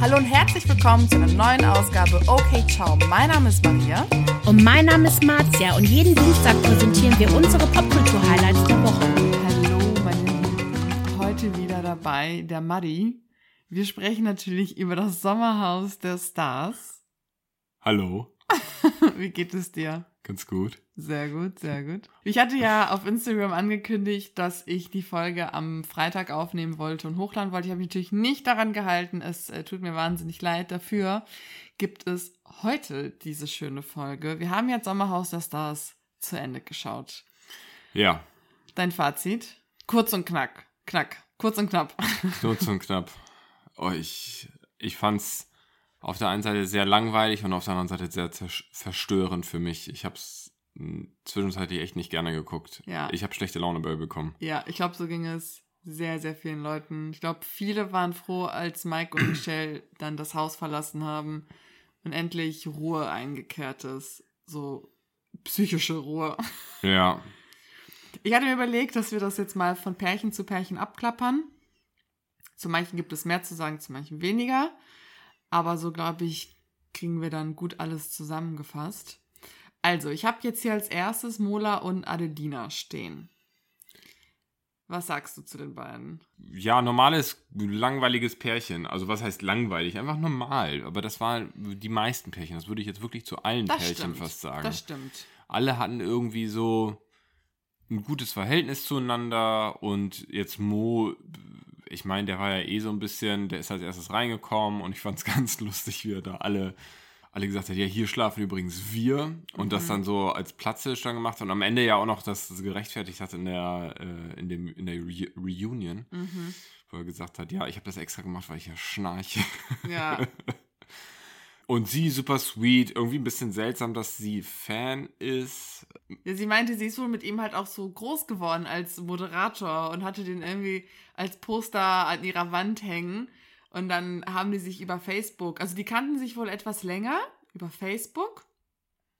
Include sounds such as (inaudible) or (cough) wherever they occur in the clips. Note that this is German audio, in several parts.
Hallo und herzlich willkommen zu einer neuen Ausgabe Okay Ciao. Mein Name ist Maria. Und mein Name ist Marzia und jeden Dienstag präsentieren wir unsere Popkultur-Highlights der Woche. Hallo, meine Lieben. Heute wieder dabei der Muddy. Wir sprechen natürlich über das Sommerhaus der Stars. Hallo, (laughs) Wie geht es dir? Ganz gut. Sehr gut, sehr gut. Ich hatte ja auf Instagram angekündigt, dass ich die Folge am Freitag aufnehmen wollte und hochladen wollte. Ich habe mich natürlich nicht daran gehalten. Es äh, tut mir wahnsinnig leid. Dafür gibt es heute diese schöne Folge. Wir haben jetzt Sommerhaus der Stars zu Ende geschaut. Ja, Dein Fazit? Kurz und knack. Knack. Kurz und knapp. kurz und knapp. Oh, ich, ich fand's auf der einen Seite sehr langweilig und auf der anderen Seite sehr verstörend für mich. Ich hab's mh, zwischenzeitlich echt nicht gerne geguckt. Ja. Ich habe schlechte Laune bei bekommen. Ja, ich glaube, so ging es sehr, sehr vielen Leuten. Ich glaube, viele waren froh, als Mike und Michelle (clears throat) dann das Haus verlassen haben und endlich Ruhe eingekehrt ist. So psychische Ruhe. Ja, (laughs) Ich hatte mir überlegt, dass wir das jetzt mal von Pärchen zu Pärchen abklappern. Zu manchen gibt es mehr zu sagen, zu manchen weniger. Aber so, glaube ich, kriegen wir dann gut alles zusammengefasst. Also, ich habe jetzt hier als erstes Mola und Adelina stehen. Was sagst du zu den beiden? ja, normales, langweiliges Pärchen. Also was heißt langweilig? Einfach normal. Aber das waren die meisten Pärchen. Das würde ich jetzt wirklich zu allen Das Pärchen stimmt. fast sagen. Das stimmt. alle hatten irgendwie so ein gutes Verhältnis zueinander und jetzt Mo, ich meine, der war ja eh so ein bisschen, der ist als erstes reingekommen und ich fand es (laughs) ganz lustig, wie er da alle, alle gesagt hat, ja, hier schlafen übrigens wir und das dann so als Platzhirsch dann gemacht hat und am Ende ja auch noch das gerechtfertigt hat in der, äh, in dem, in der Re Reunion, Mhm. wo er gesagt hat, ja, ich habe das extra gemacht, weil ich ja schnarche. Ja, (laughs) Und sie super sweet, irgendwie ein bisschen seltsam, dass sie Fan ist. Ja, sie meinte, sie ist wohl mit ihm halt auch so groß geworden als Moderator und hatte den irgendwie als Poster an ihrer Wand hängen. Und dann haben die sich über Facebook, also die kannten sich wohl etwas länger über Facebook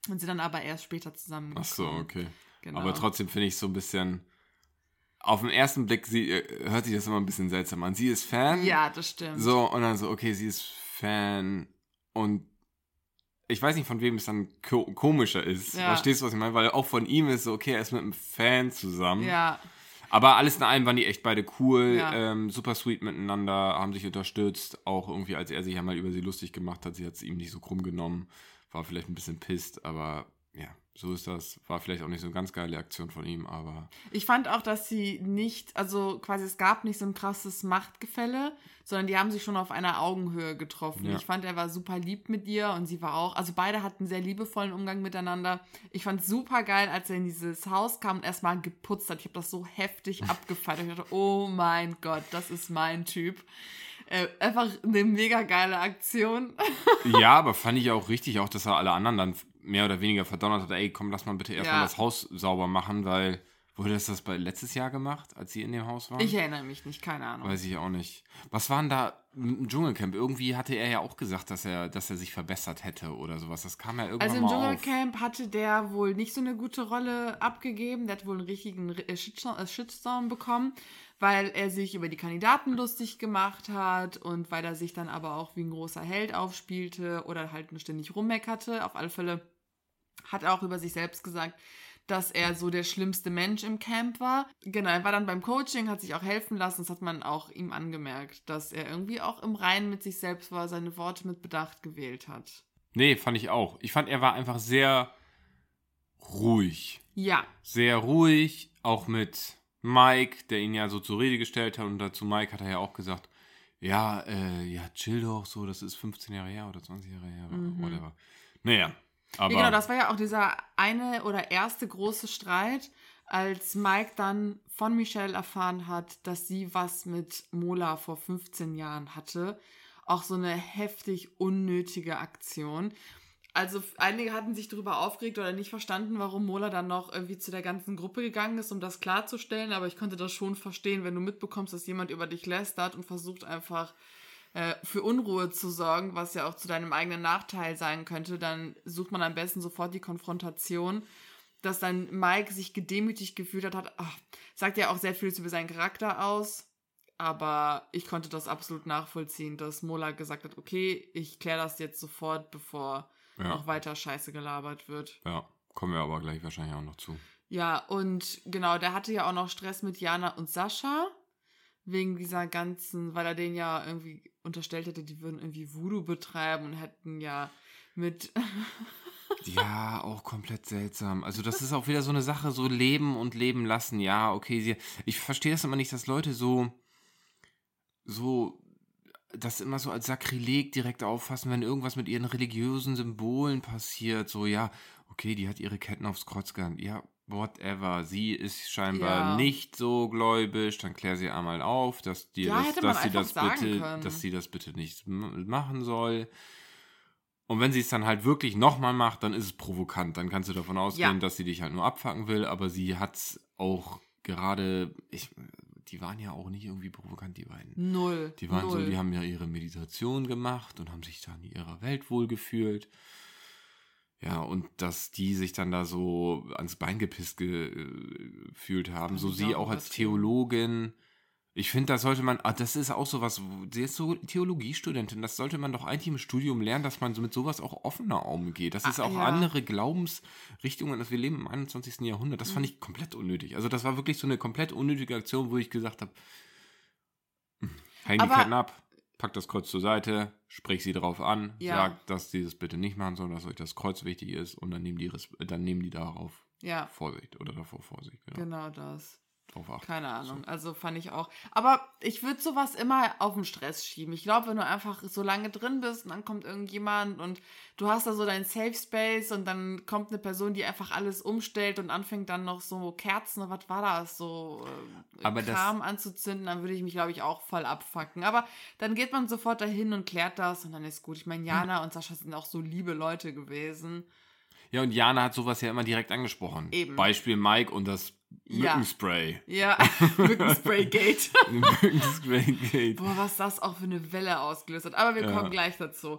und sind dann aber erst später zusammengekommen. Ach so, okay. Genau. Aber trotzdem finde ich so ein bisschen. Auf den ersten Blick sie, äh, hört sich das immer ein bisschen seltsam an. Sie ist Fan. Ja, das stimmt. So, und dann so, okay, sie ist Fan. Und ich weiß nicht, von wem es dann ko komischer ist. Ja. Verstehst du, was ich meine? Weil auch von ihm ist so, okay, er ist mit einem Fan zusammen. Ja, Aber alles in allem waren die echt beide cool, Ja. ähm, super sweet miteinander, haben sich unterstützt. Auch irgendwie, als er sich ja mal über sie lustig gemacht hat, sie hat es ihm nicht so krumm genommen. War vielleicht ein bisschen pisst, aber ja, so ist das. War vielleicht auch nicht so eine ganz geile Aktion von ihm, aber ich fand auch, dass sie nicht, also quasi es gab nicht so ein krasses Machtgefälle, sondern die haben sich schon auf einer Augenhöhe getroffen. Ja. Ich fand, er war super lieb mit ihr und sie war auch, also beide hatten einen sehr liebevollen Umgang miteinander. Ich fand super geil, als er in dieses Haus kam und erstmal geputzt hat. Ich habe das so heftig (laughs) abgefeiert. Ich dachte, oh mein Gott, das ist mein Typ. Äh, einfach eine mega geile Aktion. ja, aber fand ich auch richtig, auch dass er alle anderen dann mehr oder weniger verdonnert hat, ey, komm, lass mal bitte erstmal Ja. das Haus sauber machen, weil, wurde das das bei letztes Jahr gemacht, als sie in dem Haus waren? Ich erinnere mich nicht, keine Ahnung. Weiß ich auch nicht. Was war denn da im Dschungelcamp? Irgendwie hatte er ja auch gesagt, dass er, dass er sich verbessert hätte oder sowas. Das kam ja irgendwann Also im mal auf. Dschungelcamp hatte der wohl nicht so eine gute Rolle abgegeben. Der hat wohl einen richtigen äh, äh, Shitstorm bekommen, weil er sich über die Kandidaten lustig gemacht hat und weil er sich dann aber auch wie ein großer Held aufspielte oder halt nur ständig rummeckerte. Auf alle Fälle hat er auch über sich selbst gesagt, dass er so der schlimmste Mensch im Camp war. Genau, er war dann beim Coaching, hat sich auch helfen lassen. Das hat man auch ihm angemerkt, dass er irgendwie auch im Reinen mit sich selbst war, seine Worte mit Bedacht gewählt hat. Nee, fand ich auch. Ich fand, er war einfach sehr ruhig. Ja, Sehr ruhig, auch mit Mike, der ihn ja so zur Rede gestellt hat. Und dazu Mike hat er ja auch gesagt, ja, äh, ja, chill doch so, das ist 15 Jahre her oder 20 Jahre her, Mhm. whatever. Naja, aber Ja, genau, das war ja auch dieser eine oder erste große Streit, als Mike dann von Michelle erfahren hat, dass sie was mit Mola vor 15 Jahren hatte. Auch so eine heftig unnötige Aktion. Also einige hatten sich darüber aufgeregt oder nicht verstanden, warum Mola dann noch irgendwie zu der ganzen Gruppe gegangen ist, um das klarzustellen. Aber ich konnte das schon verstehen, wenn du mitbekommst, dass jemand über dich lästert und versucht einfach äh, für Unruhe zu sorgen, was ja auch zu deinem eigenen Nachteil sein könnte, dann sucht man am besten sofort die Konfrontation. Dass dann Mike sich gedemütigt gefühlt hat, hat ach, sagt ja auch sehr viel über seinen Charakter aus. aber ich konnte das absolut nachvollziehen, dass Mola gesagt hat, okay, ich kläre das jetzt sofort, bevor Ja. noch weiter Scheiße gelabert wird. Ja, kommen wir aber gleich wahrscheinlich auch noch zu. Ja, und genau, der hatte ja auch noch Stress mit Jana und Sascha. Wegen dieser ganzen, weil er denen ja irgendwie unterstellt hätte, die würden irgendwie Voodoo betreiben und hätten ja mit. (laughs) Ja, auch komplett seltsam. Also das ist auch wieder so eine Sache, so leben und leben lassen. Ja, okay, sie, ich verstehe das immer nicht, dass Leute so, so, das immer so als Sakrileg direkt auffassen, wenn irgendwas mit ihren religiösen Symbolen passiert. So, ja, okay, die hat ihre Ketten aufs Kreuz gehangen. Ja, whatever. Sie ist scheinbar Ja. nicht so gläubig. Dann klär sie einmal auf, dass die Ja, das, dass sie das bitte, können. dass sie das bitte nicht machen soll. Und wenn sie es dann halt wirklich nochmal macht, dann ist es provokant. Dann kannst du davon ausgehen, Ja. dass sie dich halt nur abfacken will, aber sie hat es auch gerade, ich, die waren ja auch nicht irgendwie provokant, die beiden. Null. Die waren null. so, die haben ja ihre Meditation gemacht und haben sich dann in ihrer Welt wohlgefühlt. Ja, und dass die sich dann da so ans Bein gepisst gefühlt haben, so ist sie auch als. Theologin. Ich finde, da sollte man, ah, das ist auch sowas, sie ist so Theologiestudentin, das sollte man doch eigentlich im Studium lernen, dass man so mit sowas auch offener umgeht. Das ist Ah, auch ja. andere Glaubensrichtungen, dass wir leben im 21. Jahrhundert. Das fand Mhm. ich komplett unnötig. Also das war wirklich so eine komplett unnötige Aktion, wo ich gesagt habe, häng die Ketten ab, pack das Kreuz zur Seite, sprich sie drauf an, Ja. sag, dass die das bitte nicht machen sollen, dass euch das Kreuz wichtig ist und dann nehmen die, dann nehmen die darauf Ja, Vorsicht oder davor Vorsicht. Genau. genau das. Drauf achten. Keine Ahnung. Also fand ich auch. Aber ich würde sowas immer auf den Stress schieben. Ich glaube, wenn du einfach so lange drin bist und dann kommt irgendjemand und du hast da so deinen Safe Space und dann kommt eine Person, die einfach alles umstellt und anfängt dann noch so Kerzen und was war das, so äh, Aber das- Kram anzuzünden, dann würde ich mich, glaube ich, auch voll abfacken. Aber dann geht man sofort dahin und klärt das und dann ist gut. Ich meine, Jana und Sascha sind auch so liebe Leute gewesen. Ja, und Jana hat sowas ja immer direkt angesprochen. Eben. Beispiel Mike und das. Mückenspray. Ja, (laughs) Mückenspraygate. Mückenspraygate. (laughs) Boah, was das auch für eine Welle ausgelöst hat. Aber wir Ja. kommen gleich dazu.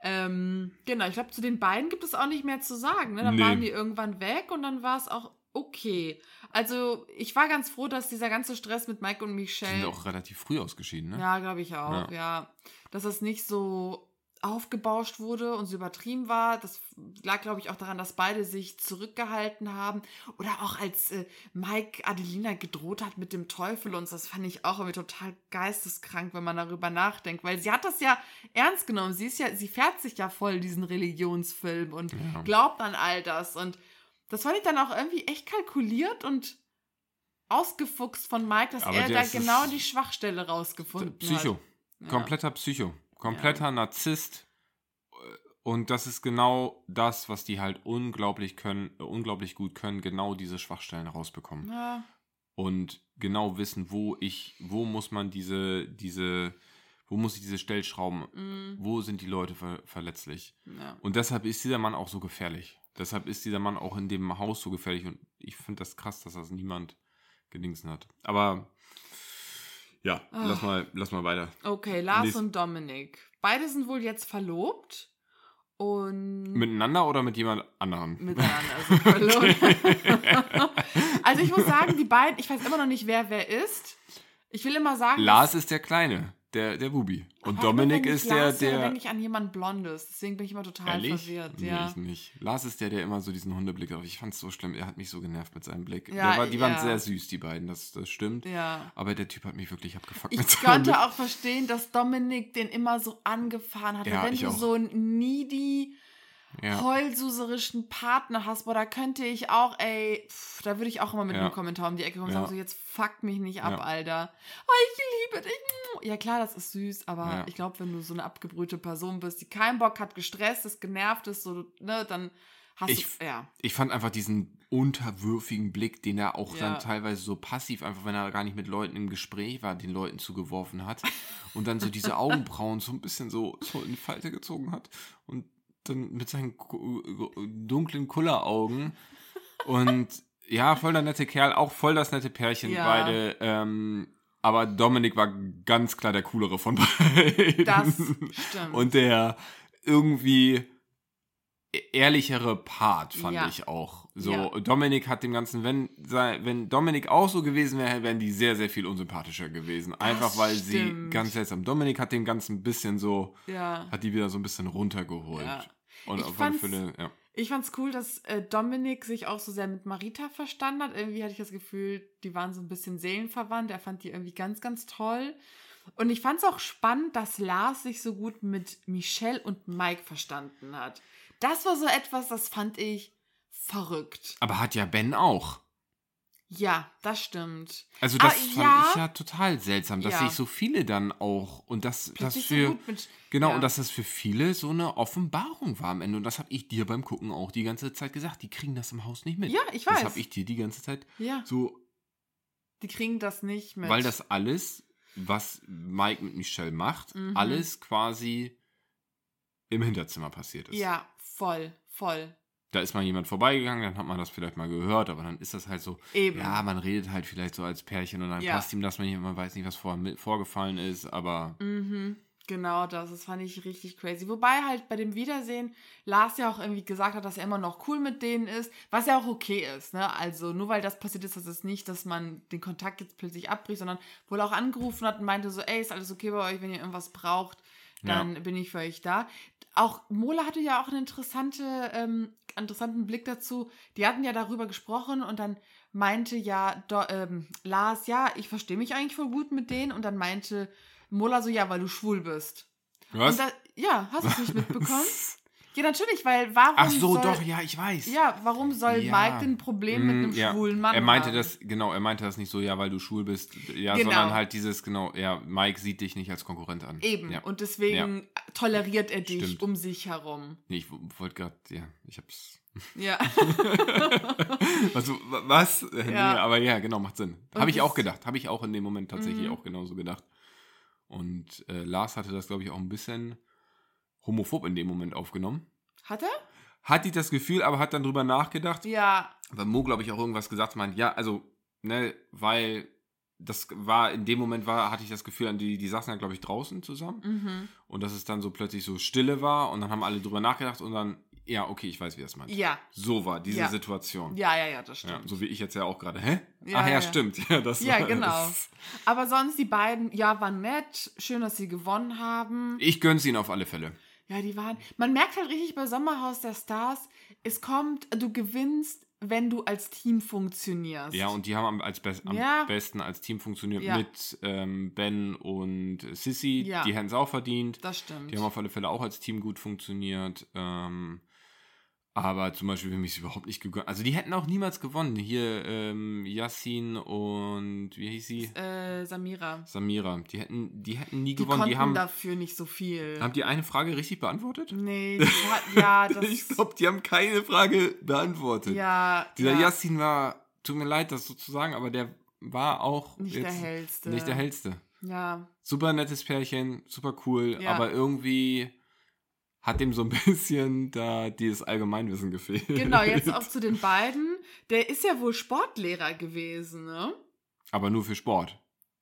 Ähm, genau, ich glaube, zu den beiden gibt es auch nicht mehr zu sagen. Ne? Dann Nee. waren die irgendwann weg und dann war es auch okay. Also, ich war ganz froh, dass dieser ganze Stress mit Mike und Die Michelle. sind auch relativ früh ausgeschieden, ne? Ja, glaube ich auch, Ja. ja. Dass das nicht so aufgebauscht wurde und so übertrieben war. Das lag, glaube ich, auch daran, dass beide sich zurückgehalten haben. Oder auch als äh, Mike Adelina gedroht hat mit dem Teufel und so, das fand ich auch irgendwie total geisteskrank, wenn man darüber nachdenkt. Weil sie hat das ja ernst genommen. Sie ist ja, sie fährt sich ja voll diesen Religionsfilm und Ja. glaubt an all das. Und das fand ich dann auch irgendwie echt kalkuliert und ausgefuchst von Mike, dass Aber er da genau die Schwachstelle rausgefunden Psycho. hat. Ja. Kompletter Psycho. Kompletter Narzisst. Und das ist genau das, was die halt unglaublich können, äh, unglaublich gut können, genau diese Schwachstellen rausbekommen. Ja, Und genau wissen, wo ich, wo muss man diese, diese, wo muss ich diese Stellschrauben, mm, wo sind die Leute ver verletzlich? ja. Und deshalb ist dieser Mann auch so gefährlich. Deshalb ist dieser Mann auch in dem Haus so gefährlich. Und ich finde das krass, dass das niemand gedingsen hat. Aber ja, Ah. lass mal, lass mal weiter. Okay, Lars Nächst- und Dominik. Beide sind wohl jetzt verlobt und Miteinander oder mit jemand anderem? miteinander sind verlobt. (laughs) also ich muss sagen, die beiden, ich weiß immer noch nicht, wer wer ist. Ich will immer sagen, Lars ist der Kleine, der, der Bubi. Und Aber Dominik ich ist der, Lars höre, der. denke ich an jemand Blondes. Deswegen bin ich immer total Ehrlich? verwirrt. Nee, Ja. ich nicht. Lars ist der, der immer so diesen Hundeblick auf. Ich fand es so schlimm. Er hat mich so genervt mit seinem Blick. Ja, der war, die waren ja. sehr süß, die beiden. Das, das stimmt. ja. Aber der Typ hat mich wirklich abgefuckt Ich mit seinem Blick. konnte auch verstehen, dass Dominik den immer so angefahren hat. Ja, Wenn ich du auch. so einen needy, Ja. heulsuserischen Partner hast, boah, da könnte ich auch, ey, pff, da würde ich auch immer mit Ja. einem Kommentar um die Ecke kommen und Ja. sagen, so, jetzt fuck mich nicht ab, Ja. Alter. Oh, ich liebe dich. Ja, klar, das ist süß, aber ich glaube, wenn du so eine abgebrühte Person bist, die keinen Bock hat, gestresst ist, genervt ist, so, ne, dann hast Ich- du, ja. Ich fand einfach diesen unterwürfigen Blick, den er auch dann teilweise so passiv, einfach wenn er gar nicht mit Leuten im Gespräch war, den Leuten zugeworfen hat. Und dann so diese (laughs) Augenbrauen so ein bisschen so, so in die Falte gezogen hat. Und dann mit seinen dunklen Kulleraugen. Und ja, voll der nette Kerl, auch voll das nette Pärchen, Ja. beide. Ähm, aber Dominik war ganz klar der coolere von beiden. Das stimmt. Und der irgendwie e- ehrlichere Part, fand Ja. ich auch. So, Ja. Dominik hat dem Ganzen, wenn, wenn Dominik auch so gewesen wäre, wären die sehr, sehr viel unsympathischer gewesen. Einfach weil sie stimmt. ganz seltsam. Dominik hat dem Ganzen ein bisschen so, Ja. hat die wieder so ein bisschen runtergeholt. Und Ich fand's- Fälle, ja. Ich fand's cool, dass äh, Dominik sich auch so sehr mit Marita verstanden hat. Irgendwie hatte ich das Gefühl, die waren so ein bisschen seelenverwandt. Er fand die irgendwie ganz, ganz toll. Und ich fand's auch spannend, dass Lars sich so gut mit Michelle und Mike verstanden hat. Das war so etwas, das fand ich verrückt. Aber hat ja Ben auch. Ja, das stimmt. Also das Ah, fand ja. ich ja total seltsam, dass Ja. sich so viele dann auch und das, das für so gut mit. genau ja. und dass das für viele so eine Offenbarung war am Ende und das habe ich dir beim Gucken auch die ganze Zeit gesagt. Die kriegen das im Haus nicht mit. Ja, ich Das weiß. habe ich dir die ganze Zeit Ja, so, die kriegen das nicht mit. weil das alles, was Mike mit Michelle macht, Mhm. alles quasi im Hinterzimmer passiert ist. Ja, voll, voll. Da ist mal jemand vorbeigegangen, dann hat man das vielleicht mal gehört, aber dann ist das halt so, Eben. ja, man redet halt vielleicht so als Pärchen und dann Ja. passt ihm das, man, man weiß nicht, was vor, mit- vorgefallen ist, aber Mhm, genau das. Das fand ich richtig crazy. Wobei halt bei dem Wiedersehen Lars ja auch irgendwie gesagt hat, dass er immer noch cool mit denen ist, was ja auch okay ist. Ne? Also nur weil das passiert ist, das ist nicht, dass man den Kontakt jetzt plötzlich abbricht, sondern wohl auch angerufen hat und meinte so, ey, ist alles okay bei euch, wenn ihr irgendwas braucht, dann bin ich für euch da. Auch Mola hatte ja auch einen interessante, ähm, interessanten Blick dazu. Die hatten ja darüber gesprochen und dann meinte ja Do, ähm, Lars, ja, ich verstehe mich eigentlich voll gut mit denen. Und dann meinte Mola so, ja, weil du schwul bist. was? Und da, ja, hast du es nicht (laughs) mitbekommen? Ja, natürlich, weil warum Ach so, soll, doch, ja, ich weiß. Ja, warum soll Ja. Mike denn ein Problem mit Mm, einem ja. schwulen Mann Er meinte haben? das, genau, er meinte das nicht so, ja, weil du schwul bist, ja, Genau. sondern halt dieses, genau, ja, Mike sieht dich nicht als Konkurrent an. Eben. Ja. Und deswegen toleriert er dich Stimmt. um sich herum. Nee, ich wollte gerade, ja, ich hab's. Ja. (laughs) Also, wa- was? Äh, Ja. Nee, aber ja, genau, macht Sinn. Habe ich auch gedacht, habe ich auch in dem Moment tatsächlich Mhm. auch genauso gedacht. Und äh, Lars hatte das, glaube ich, auch ein bisschen homophob in dem Moment aufgenommen. Hat er? Hat die das Gefühl, aber hat dann drüber nachgedacht, Ja. weil Mo, glaube ich, auch irgendwas gesagt meint, ja, also, ne, weil das war, in dem Moment war, hatte ich das Gefühl, die, die saßen ja, glaube ich, draußen zusammen Mhm. und dass es dann so plötzlich so Stille war und dann haben alle drüber nachgedacht und dann, ja, okay, ich weiß, wie er es meint. Ja. So war diese Ja. Situation. Ja, ja, ja, das Ja, stimmt. so wie ich jetzt ja auch gerade. Hä? Ja, Ach ja, ja. stimmt. (laughs) Ja, das Ja, war, genau. Das, Aber sonst die beiden, ja, waren nett. Schön, dass sie gewonnen haben. ich gönn's ihnen auf alle Fälle. Ja, die waren. Man merkt halt richtig bei Sommerhaus der Stars, es kommt, du gewinnst, wenn du als Team funktionierst. Ja, und die haben am, als best, am Ja. besten als Team funktioniert Ja. mit ähm, Ben und Sissy. Ja. Die hätten es auch verdient. Das stimmt. Die haben auf alle Fälle auch als Team gut funktioniert. Ähm, aber zum Beispiel, wenn mich es überhaupt nicht gegönnt. Also die hätten auch niemals gewonnen. Hier ähm, Yassin und wie hieß sie? äh, Samira. Samira. Die hätten, die hätten nie Die gewonnen. konnten Die haben, dafür nicht so viel. haben die eine Frage richtig beantwortet? nee, (laughs) die hat, ja, das. ich glaube, die haben keine Frage beantwortet. ja, Dieser ja, Yassin war, tut mir leid, das so zu sagen, aber der war auch nicht der hellste. nicht der hellste. Ja, Super nettes Pärchen, super cool, Ja. aber irgendwie hat dem so ein (laughs) bisschen da dieses Allgemeinwissen gefehlt. genau, jetzt auch zu den beiden. Der ist ja wohl Sportlehrer gewesen, ne? Aber nur für Sport.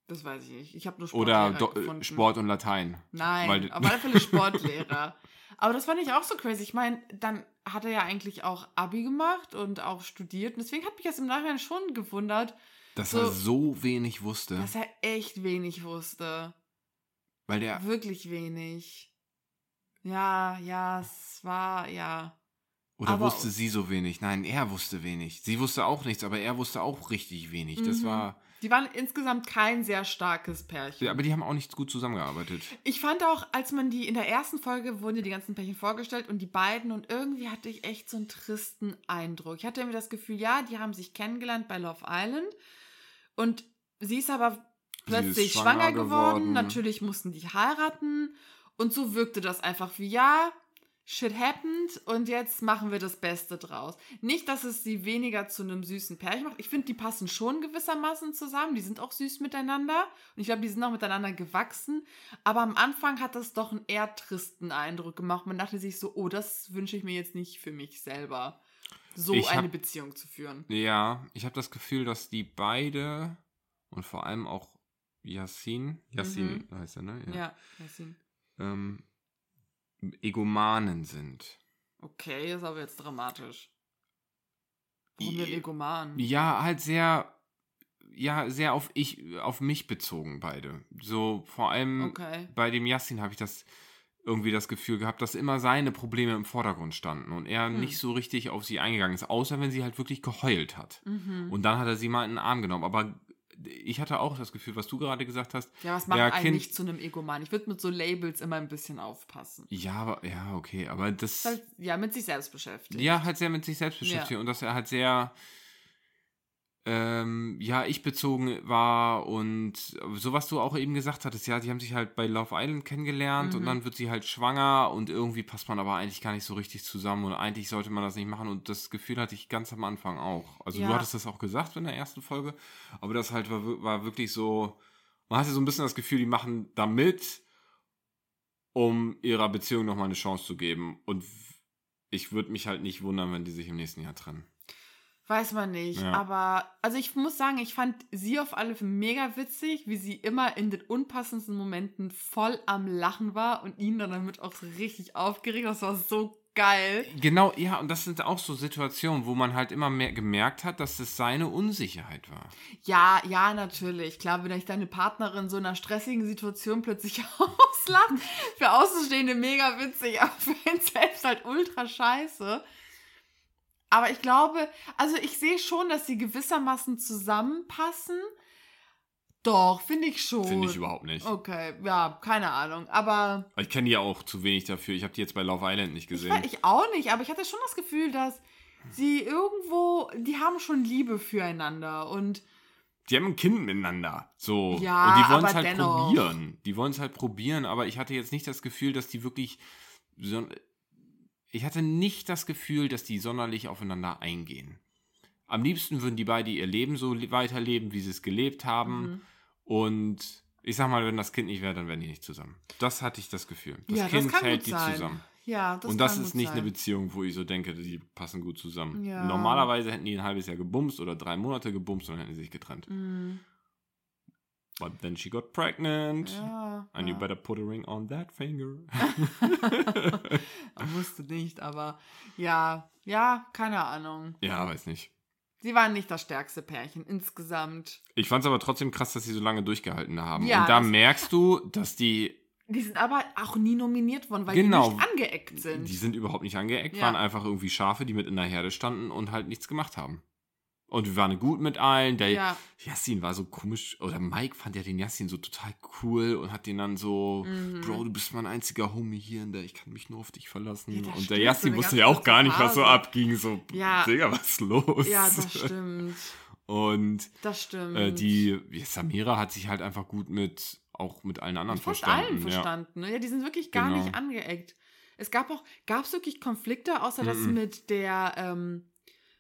Das weiß ich nicht. Ich habe nur Oder Sportlehrer Do gefunden. Sport und Latein. Nein, auf alle Fälle (laughs) Sportlehrer. Aber das fand ich auch so crazy. Ich meine, dann hat er ja eigentlich auch Abi gemacht und auch studiert. Und deswegen hat mich das im Nachhinein schon gewundert, Dass So- er so wenig wusste. dass er echt wenig wusste. Weil der, Wirklich wenig. Ja, ja, es war, ja. oder aber- wusste sie so wenig? Nein, er wusste wenig. Sie wusste auch nichts, aber er wusste auch richtig wenig. Das Mhm. war, Die waren insgesamt kein sehr starkes Pärchen. ja, aber die haben auch nicht gut zusammengearbeitet. Ich fand auch, als man die in der ersten Folge wurden die ganzen Pärchen vorgestellt und die beiden und irgendwie hatte ich echt so einen tristen Eindruck. Ich hatte irgendwie das Gefühl, ja, die haben sich kennengelernt bei Love Island und sie ist aber plötzlich schwanger schwanger, geworden. geworden. Natürlich mussten die heiraten und so wirkte das einfach wie, ja, shit happened und jetzt machen wir das Beste draus. Nicht, dass es sie weniger zu einem süßen Pärchen macht. Ich finde, die passen schon gewissermaßen zusammen. Die sind auch süß miteinander. Und ich glaube, die sind auch miteinander gewachsen. Aber am Anfang hat das doch einen eher tristen Eindruck gemacht. Man dachte sich so, oh, das wünsche ich mir jetzt nicht für mich selber. So Ich hab- eine Beziehung zu führen. Ja, ich habe das Gefühl, dass die beide und vor allem auch Yassin, Yassin heißt er, ne? Ja, Yassin. Ähm, Egomanen sind. Okay, ist aber jetzt dramatisch. Warum denn Egoman? Ja, halt sehr, ja, sehr auf ich, auf mich bezogen, beide. So, vor allem Okay. bei dem Yassin habe ich das irgendwie das Gefühl gehabt, dass immer seine Probleme im Vordergrund standen und er Hm. nicht so richtig auf sie eingegangen ist, außer wenn sie halt wirklich geheult hat. Mhm. Und dann hat er sie mal in den Arm genommen. Aber ich hatte auch das Gefühl, was du gerade gesagt hast. Ja, was macht Ja, einen nicht zu einem Egoman? Ich würde mit so Labels immer ein bisschen aufpassen. Ja, aber, ja, okay, aber das. Halt, ja, mit sich selbst beschäftigt. Ja, halt sehr mit sich selbst beschäftigt Ja. und dass er halt sehr ähm, ja, ich bezogen war und so was du auch eben gesagt hattest, ja, die haben sich halt bei Love Island kennengelernt und Mhm. dann wird sie halt schwanger und irgendwie passt man aber eigentlich gar nicht so richtig zusammen und eigentlich sollte man das nicht machen und das Gefühl hatte ich ganz am Anfang auch. Also Ja. du hattest das auch gesagt in der ersten Folge, aber das halt war, war wirklich so, man hatte so ein bisschen das Gefühl, die machen da mit, um ihrer Beziehung nochmal eine Chance zu geben und ich würde mich halt nicht wundern, wenn die sich im nächsten Jahr trennen. Weiß man nicht. Ja. Aber, also ich muss sagen, ich fand sie auf alle Fälle mega witzig, wie sie immer in den unpassendsten Momenten voll am Lachen war und ihn dann damit auch so richtig aufgeregt. Das war so geil. Genau, ja, und das sind auch so Situationen, wo man halt immer mehr gemerkt hat, dass es seine Unsicherheit war. Ja, ja, natürlich. Klar, wenn euch deine Partnerin so in einer stressigen Situation plötzlich (laughs) auslacht, für Außenstehende mega witzig, aber für ihn selbst halt ultra scheiße. Aber ich glaube, also ich sehe schon, dass sie gewissermaßen zusammenpassen. Doch, finde ich schon. Finde ich überhaupt nicht. Okay, ja, keine Ahnung. Aber Ich kenne die ja auch zu wenig dafür. Ich habe die jetzt bei Love Island nicht ich, gesehen. weiß- ich auch nicht, aber ich hatte schon das Gefühl, dass sie irgendwo, die haben schon Liebe füreinander und die haben ein Kind miteinander. So. Ja, und die wollen es halt dennoch. probieren. Die wollen es halt probieren, aber ich hatte jetzt nicht das Gefühl, dass die wirklich. So, ich hatte nicht das Gefühl, dass die sonderlich aufeinander eingehen. Am liebsten würden die beide ihr Leben so le- weiterleben, wie sie es gelebt haben. Mhm. Und ich sag mal, wenn das Kind nicht wäre, dann wären die nicht zusammen. Das hatte ich das Gefühl. Das ja, Kind das hält die sein. zusammen. Ja, das und das ist nicht sein. eine Beziehung, wo ich so denke, die passen gut zusammen. Ja. Normalerweise hätten die ein halbes Jahr gebumst oder drei Monate gebumst und hätten sie sich getrennt. Mhm. But then she got pregnant. Ja, And you ja. better put a ring on that finger. (laughs) (laughs) Wusste nicht, aber ja, ja, keine Ahnung. ja, weiß nicht. Sie waren nicht das stärkste Pärchen insgesamt. Ich fand es aber trotzdem krass, dass sie so lange durchgehalten haben. Ja, und da merkst du, dass die, Die sind aber auch nie nominiert worden, weil Genau. die nicht angeeckt sind. die sind überhaupt nicht angeeckt, Ja. waren einfach irgendwie Schafe, die mit in der Herde standen und halt nichts gemacht haben. Und wir waren gut mit allen. Der ja, Yassin war so komisch, oder Mike fand ja den Yassin so total cool und hat den dann so, Mhm. Bro, du bist mein einziger Homie hier, in der ich kann mich nur auf dich verlassen. Ja, das und der Yassin so wusste ja auch gar nicht, was so abging. So, Ja. Digga, was ist los? ja, das stimmt. (laughs) Und Das stimmt. äh, die Samira hat sich halt einfach gut mit, auch mit allen anderen Mit fast verstanden. allen ja. verstanden. Ne? Ja, die sind wirklich gar Genau. nicht angeeckt. Es gab auch, gab es wirklich Konflikte, außer das Mhm. mit der, ähm,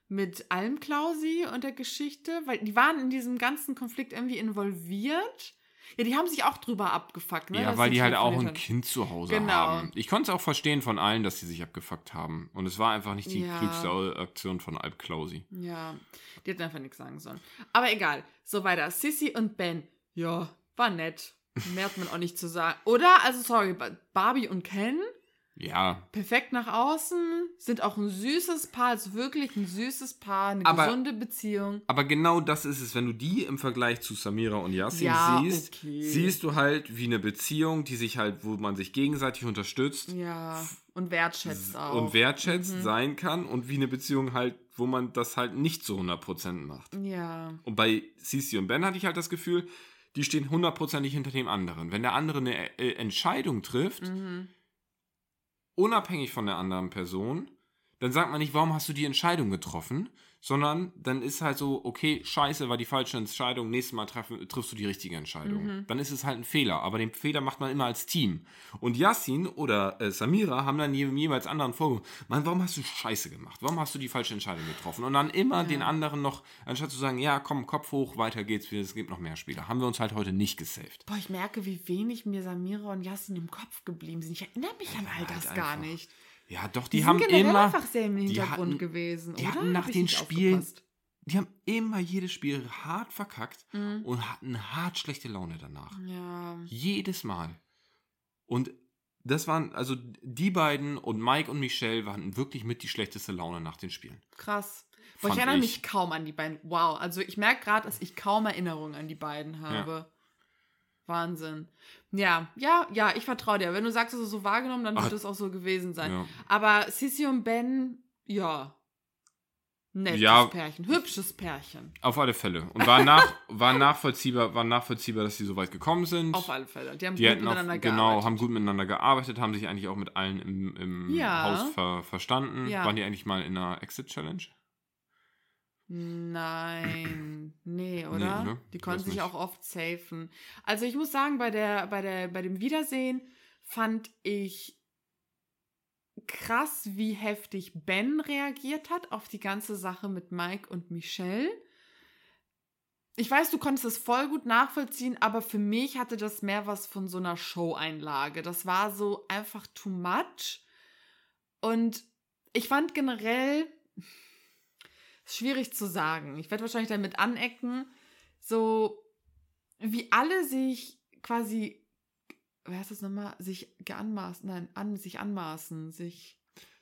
mit Almklausi und der Geschichte, weil die waren in diesem ganzen Konflikt irgendwie involviert. Ja, die haben sich auch drüber abgefuckt, ne? Ja, weil die halt auch ein haben. Kind zu Hause Genau. haben. Ich konnte es auch verstehen von allen, dass sie sich abgefuckt haben. Und es war einfach nicht die Ja. klügste Aktion von Alp Klausi. Ja, die hätten einfach nichts sagen sollen. Aber egal, so weiter. Sissy und Ben, ja, war nett. Mehr hat man auch nicht zu sagen. Oder, also sorry, Ba- Barbie und Ken, Ja, perfekt nach außen, sind auch ein süßes Paar, ist wirklich ein süßes Paar, eine Aber- gesunde Beziehung. Aber genau das ist es, wenn du die im Vergleich zu Samira und Yassin Ja, siehst, okay. siehst du halt wie eine Beziehung, die sich halt, wo man sich gegenseitig unterstützt Ja, und wertschätzt auch. und wertschätzt Mhm. sein kann und wie eine Beziehung halt, wo man das halt nicht zu 100% macht. Ja, Und bei Sisi und Ben hatte ich halt das Gefühl, die stehen hundertprozentig hinter dem anderen. Wenn der andere eine äh, Entscheidung trifft, mhm. Unabhängig von der anderen Person, dann sagt man nicht, warum hast du die Entscheidung getroffen, sondern dann ist halt so, okay, scheiße, war die falsche Entscheidung, nächstes Mal treffen, triffst du die richtige Entscheidung. Mhm. Dann ist es halt ein Fehler, aber den Fehler macht man immer als Team. Und Yassin oder äh, Samira haben dann je, jeweils anderen vorgeworfen, Mann, warum hast du Scheiße gemacht? Warum hast du die falsche Entscheidung getroffen? Und dann immer den anderen noch, anstatt zu sagen, ja, komm, Kopf hoch, weiter geht's, es gibt noch mehr Spieler. Haben wir uns halt heute nicht gesaved. Boah, ich merke, wie wenig mir Samira und Yassin im Kopf geblieben sind. Ich erinnere mich an all halt das gar einfach. nicht. Ja, doch, Die, die, haben immer... einfach sehr im Hintergrund hatten- gewesen, die oder? hatten nach Hab den Spielen- aufgepasst? Die haben immer jedes Spiel hart verkackt Mhm. und hatten hart schlechte Laune danach. Ja. Jedes Mal. Und das waren, also die beiden und Mike und Michelle waren wirklich mit die schlechteste Laune nach den Spielen. Krass. Boah, ich erinnere ich. mich kaum an die beiden. Wow, also ich merke gerade, dass ich kaum Erinnerungen an die beiden habe. Wahnsinn. Ja, ja, ja, ich vertraue dir. Wenn du sagst, es ist so wahrgenommen, dann wird es auch so gewesen sein. Ja. Aber Sissy und Ben, ja. Nettes Ja. Pärchen, hübsches Pärchen. Auf alle Fälle. Und war, nach, (laughs) war, nachvollziehbar, war nachvollziehbar, dass sie so weit gekommen sind. Auf alle Fälle. Die haben die gut miteinander genau, gearbeitet. haben gut miteinander gearbeitet, haben sich eigentlich auch mit allen im, im Ja. Haus ver, verstanden. Ja. Waren die eigentlich mal in einer Exit-Challenge? Nein, nee, oder? oder? Die Ich konnten sich nicht. auch oft safen. Also ich muss sagen, bei, der, bei, der, bei dem Wiedersehen fand ich krass, wie heftig Ben reagiert hat auf die ganze Sache mit Mike und Michelle. Ich weiß, du konntest es voll gut nachvollziehen, aber für mich hatte das mehr was von so einer Show-Einlage. Das war so einfach too much. Und ich fand generell, schwierig zu sagen. Ich werde wahrscheinlich damit anecken, so wie alle sich quasi, wer heißt das nochmal, sich geanmaßen, nein, an, sich anmaßen, sich,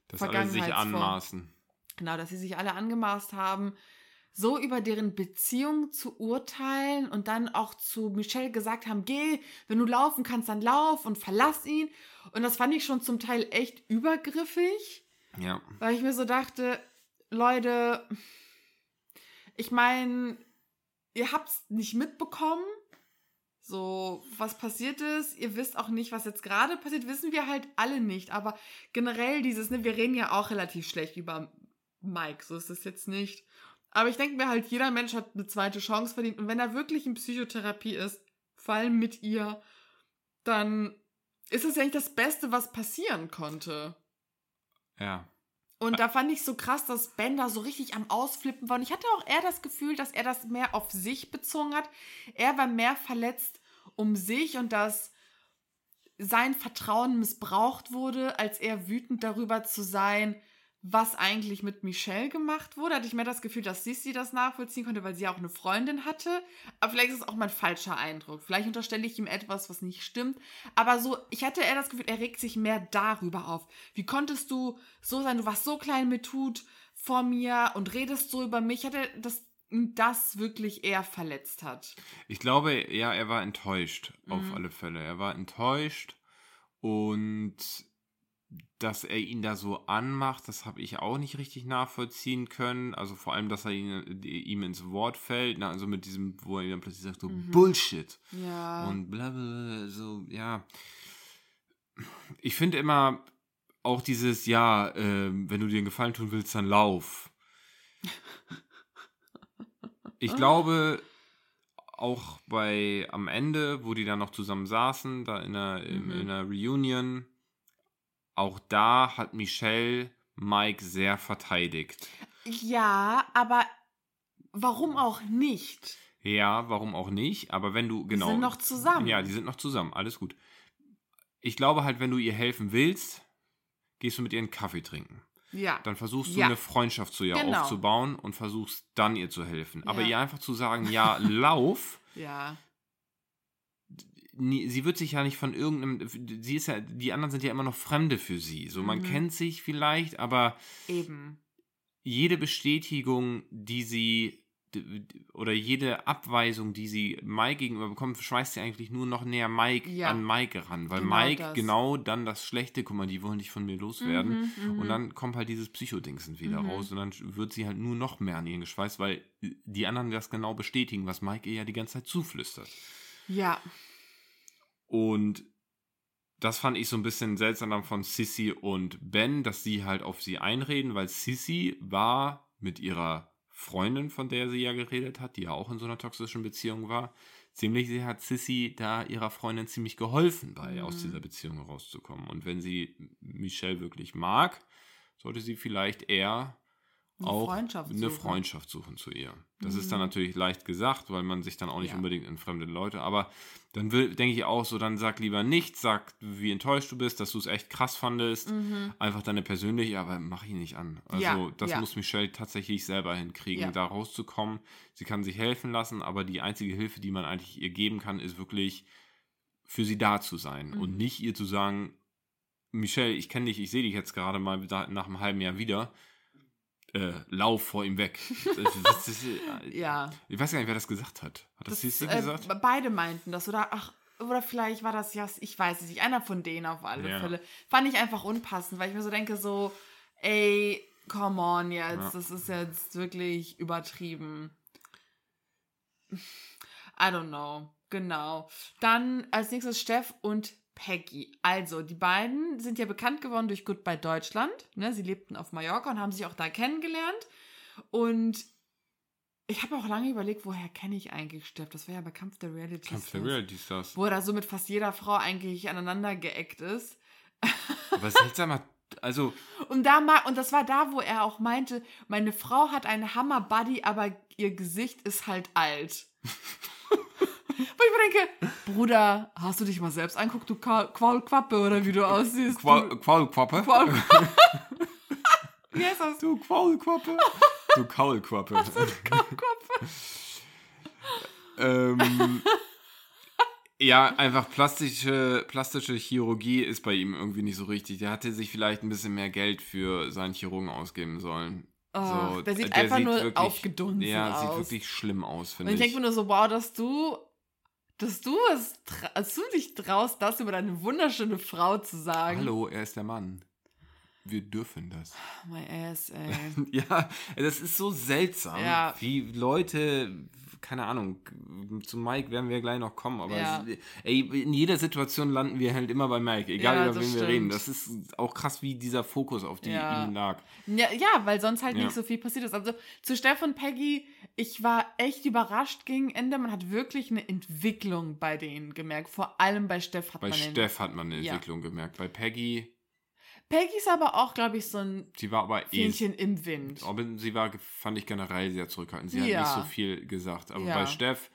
Dass alle sich anmaßen. genau, dass sie sich alle angemaßt haben, so über deren Beziehung zu urteilen und dann auch zu Michelle gesagt haben, geh, wenn du laufen kannst, dann lauf und verlass ihn. Und das fand ich schon zum Teil echt übergriffig. Ja. Weil ich mir so dachte, Leute, ich meine, ihr habt's nicht mitbekommen, so was passiert ist. Ihr wisst auch nicht, was jetzt gerade passiert, wissen wir halt alle nicht. Aber generell dieses, ne, wir reden ja auch relativ schlecht über Mike, so ist es jetzt nicht. Aber ich denke mir halt, jeder Mensch hat eine zweite Chance verdient. Und wenn er wirklich in Psychotherapie ist, vor allem mit ihr, dann ist es ja nicht das Beste, was passieren konnte. Ja. Und da fand ich so krass, dass Ben da so richtig am Ausflippen war. Und ich hatte auch eher das Gefühl, dass er das mehr auf sich bezogen hat. Er war mehr verletzt um sich und dass sein Vertrauen missbraucht wurde, als er wütend darüber zu sein, was eigentlich mit Michelle gemacht wurde. Hatte ich mehr das Gefühl, dass Sissi das nachvollziehen konnte, weil sie ja auch eine Freundin hatte. Aber vielleicht ist es auch mein falscher Eindruck. Vielleicht unterstelle ich ihm etwas, was nicht stimmt. Aber so, ich hatte eher das Gefühl, er regt sich mehr darüber auf. Wie konntest du so sein? Du warst so klein mit Tut vor mir und redest so über mich. Ich hatte das, das wirklich eher verletzt hat. Ich glaube, ja, er war enttäuscht, auf Mhm. alle Fälle. Er war enttäuscht und dass er ihn da so anmacht, das habe ich auch nicht richtig nachvollziehen können. Also vor allem, dass er ihn, ihm ins Wort fällt, na, also mit diesem, wo er dann plötzlich sagt, so Mhm. Bullshit Ja. und bla bla, so, ja. Ich finde immer auch dieses, ja, ähm, wenn du dir einen Gefallen tun willst, dann lauf. Ich (laughs) glaube, auch bei am Ende, wo die dann noch zusammen saßen, da in im- Mhm. in der Reunion, auch da hat Michelle Mike sehr verteidigt. ja, aber warum auch nicht? Ja, warum auch nicht? Aber wenn du, genau. Die sind noch zusammen. Ja, die sind noch zusammen, alles gut. Ich glaube halt, wenn du ihr helfen willst, gehst du mit ihr einen Kaffee trinken. Ja. Dann versuchst du Ja. eine Freundschaft zu ihr Genau. aufzubauen und versuchst dann ihr zu helfen. Aber Ja. ihr einfach zu sagen, (laughs) ja, lauf, Ja. Nie- sie wird sich ja nicht von irgendeinem, sie ist ja, die anderen sind ja immer noch Fremde für sie. So, man Mhm. kennt sich vielleicht, aber Eben. jede Bestätigung, die sie oder jede Abweisung, die sie Mike gegenüber bekommt, schmeißt sie eigentlich nur noch näher Mike Ja. an Mike ran, weil Genau Mike das. genau dann das Schlechte, guck mal, die wollen dich von mir loswerden. Mhm, mhm. Und dann kommt halt dieses Psychodingsen wieder Mhm. raus und dann wird sie halt nur noch mehr an ihn geschweißt, weil die anderen das genau bestätigen, was Mike ihr ja die ganze Zeit zuflüstert. Ja. Und das fand ich so ein bisschen seltsam dann von Sissy und Ben, dass sie halt auf sie einreden, weil Sissy war mit ihrer Freundin, von der sie ja geredet hat, die ja auch in so einer toxischen Beziehung war, ziemlich sie hat Sissy da ihrer Freundin ziemlich geholfen bei, Mhm. aus dieser Beziehung rauszukommen. Und wenn sie Michelle wirklich mag, sollte sie vielleicht eher Eine auch Freundschaft eine suchen. Freundschaft suchen zu ihr. Das ist Mhm. dann natürlich leicht gesagt, weil man sich dann auch nicht Ja. unbedingt in fremde Leute, aber dann will, denke ich auch so, dann sag lieber nichts, sag, wie enttäuscht du bist, dass du es echt krass fandest. Mhm. Einfach deine persönliche, aber mach ihn nicht an. Also Ja, das ja. muss Michelle tatsächlich selber hinkriegen, da rauszukommen. Sie kann sich helfen lassen, aber die einzige Hilfe, die man eigentlich ihr geben kann, ist wirklich für sie da zu sein und Mhm. nicht ihr zu sagen, Michelle, ich kenne dich, ich sehe dich jetzt gerade mal nach einem halben Jahr wieder. Äh, lauf vor ihm weg. Das, das, das, (laughs) Ja. Ich weiß gar nicht, wer das gesagt hat. Hat das, Das, äh, gesagt? beide meinten das. Oder ach, oder vielleicht war das ja, ich weiß es nicht, einer von denen auf alle Ja. Fälle. Fand ich einfach unpassend, weil ich mir so denke, so, ey, come on jetzt, Ja. das ist jetzt wirklich übertrieben. I don't know. Genau. Dann als nächstes Steff und Peggy. Also, die beiden sind ja bekannt geworden durch Goodbye Deutschland. Ne? Sie lebten auf Mallorca und haben sich auch da kennengelernt. Und ich habe auch lange überlegt, woher kenne ich eigentlich Steff? Das war ja bei Kampf der Reality Kampf der Stars. Reality Stars. Wo er da so mit fast jeder Frau eigentlich aneinander geeckt ist. (laughs) Aber seltsamer, also, Und da ma- und das war da, wo er auch meinte, meine Frau hat einen Hammer Buddy, aber ihr Gesicht ist halt alt. (laughs) (laughs) wo ich mir denke, Bruder, hast du dich mal selbst anguckt, du Quaulquappe oder wie du aussiehst? Qual, du, Qualquappe. Quaul (laughs) (laughs) wie heißt das? Du Qualquappe. Du Kaulquappe. Quaulquappe. ähm, ja, einfach plastische, plastische Chirurgie ist bei ihm irgendwie nicht so richtig. Der hatte sich vielleicht ein bisschen mehr Geld für seinen Chirurgen ausgeben sollen. Oh, So, der sieht der einfach nur wirklich- aufgedunsen Ja, aus. sieht wirklich schlimm aus, Und finde ich ich. denke mir nur so, wow, dass du, dass du es, dass du dich traust, das über deine wunderschöne Frau zu sagen. Hallo, er ist der Mann. Wir dürfen das. My ass, ey. Ja, das ist so seltsam, Ja. wie Leute, keine Ahnung, zu Mike werden wir gleich noch kommen, aber Ja. es, ey, in jeder Situation landen wir halt immer bei Mike, egal Ja, über wen wir stimmt. reden. Das ist auch krass, wie dieser Fokus auf die Ja. ihm lag. Ja, ja, weil sonst halt nicht so viel passiert ist. Also zu Steff und Peggy, ich war echt überrascht gegen Ende. Man hat wirklich eine Entwicklung bei denen gemerkt. Vor allem bei Steff hat Bei man Steff hat man eine. Entwicklung gemerkt. Bei Peggy, Peggy ist aber auch, glaube ich, so ein sie war aber eh. Fähnchen im Wind. Sie war, fand ich generell sehr zurückhaltend. Sie Ja. hat nicht so viel gesagt. Aber Ja. bei Steff,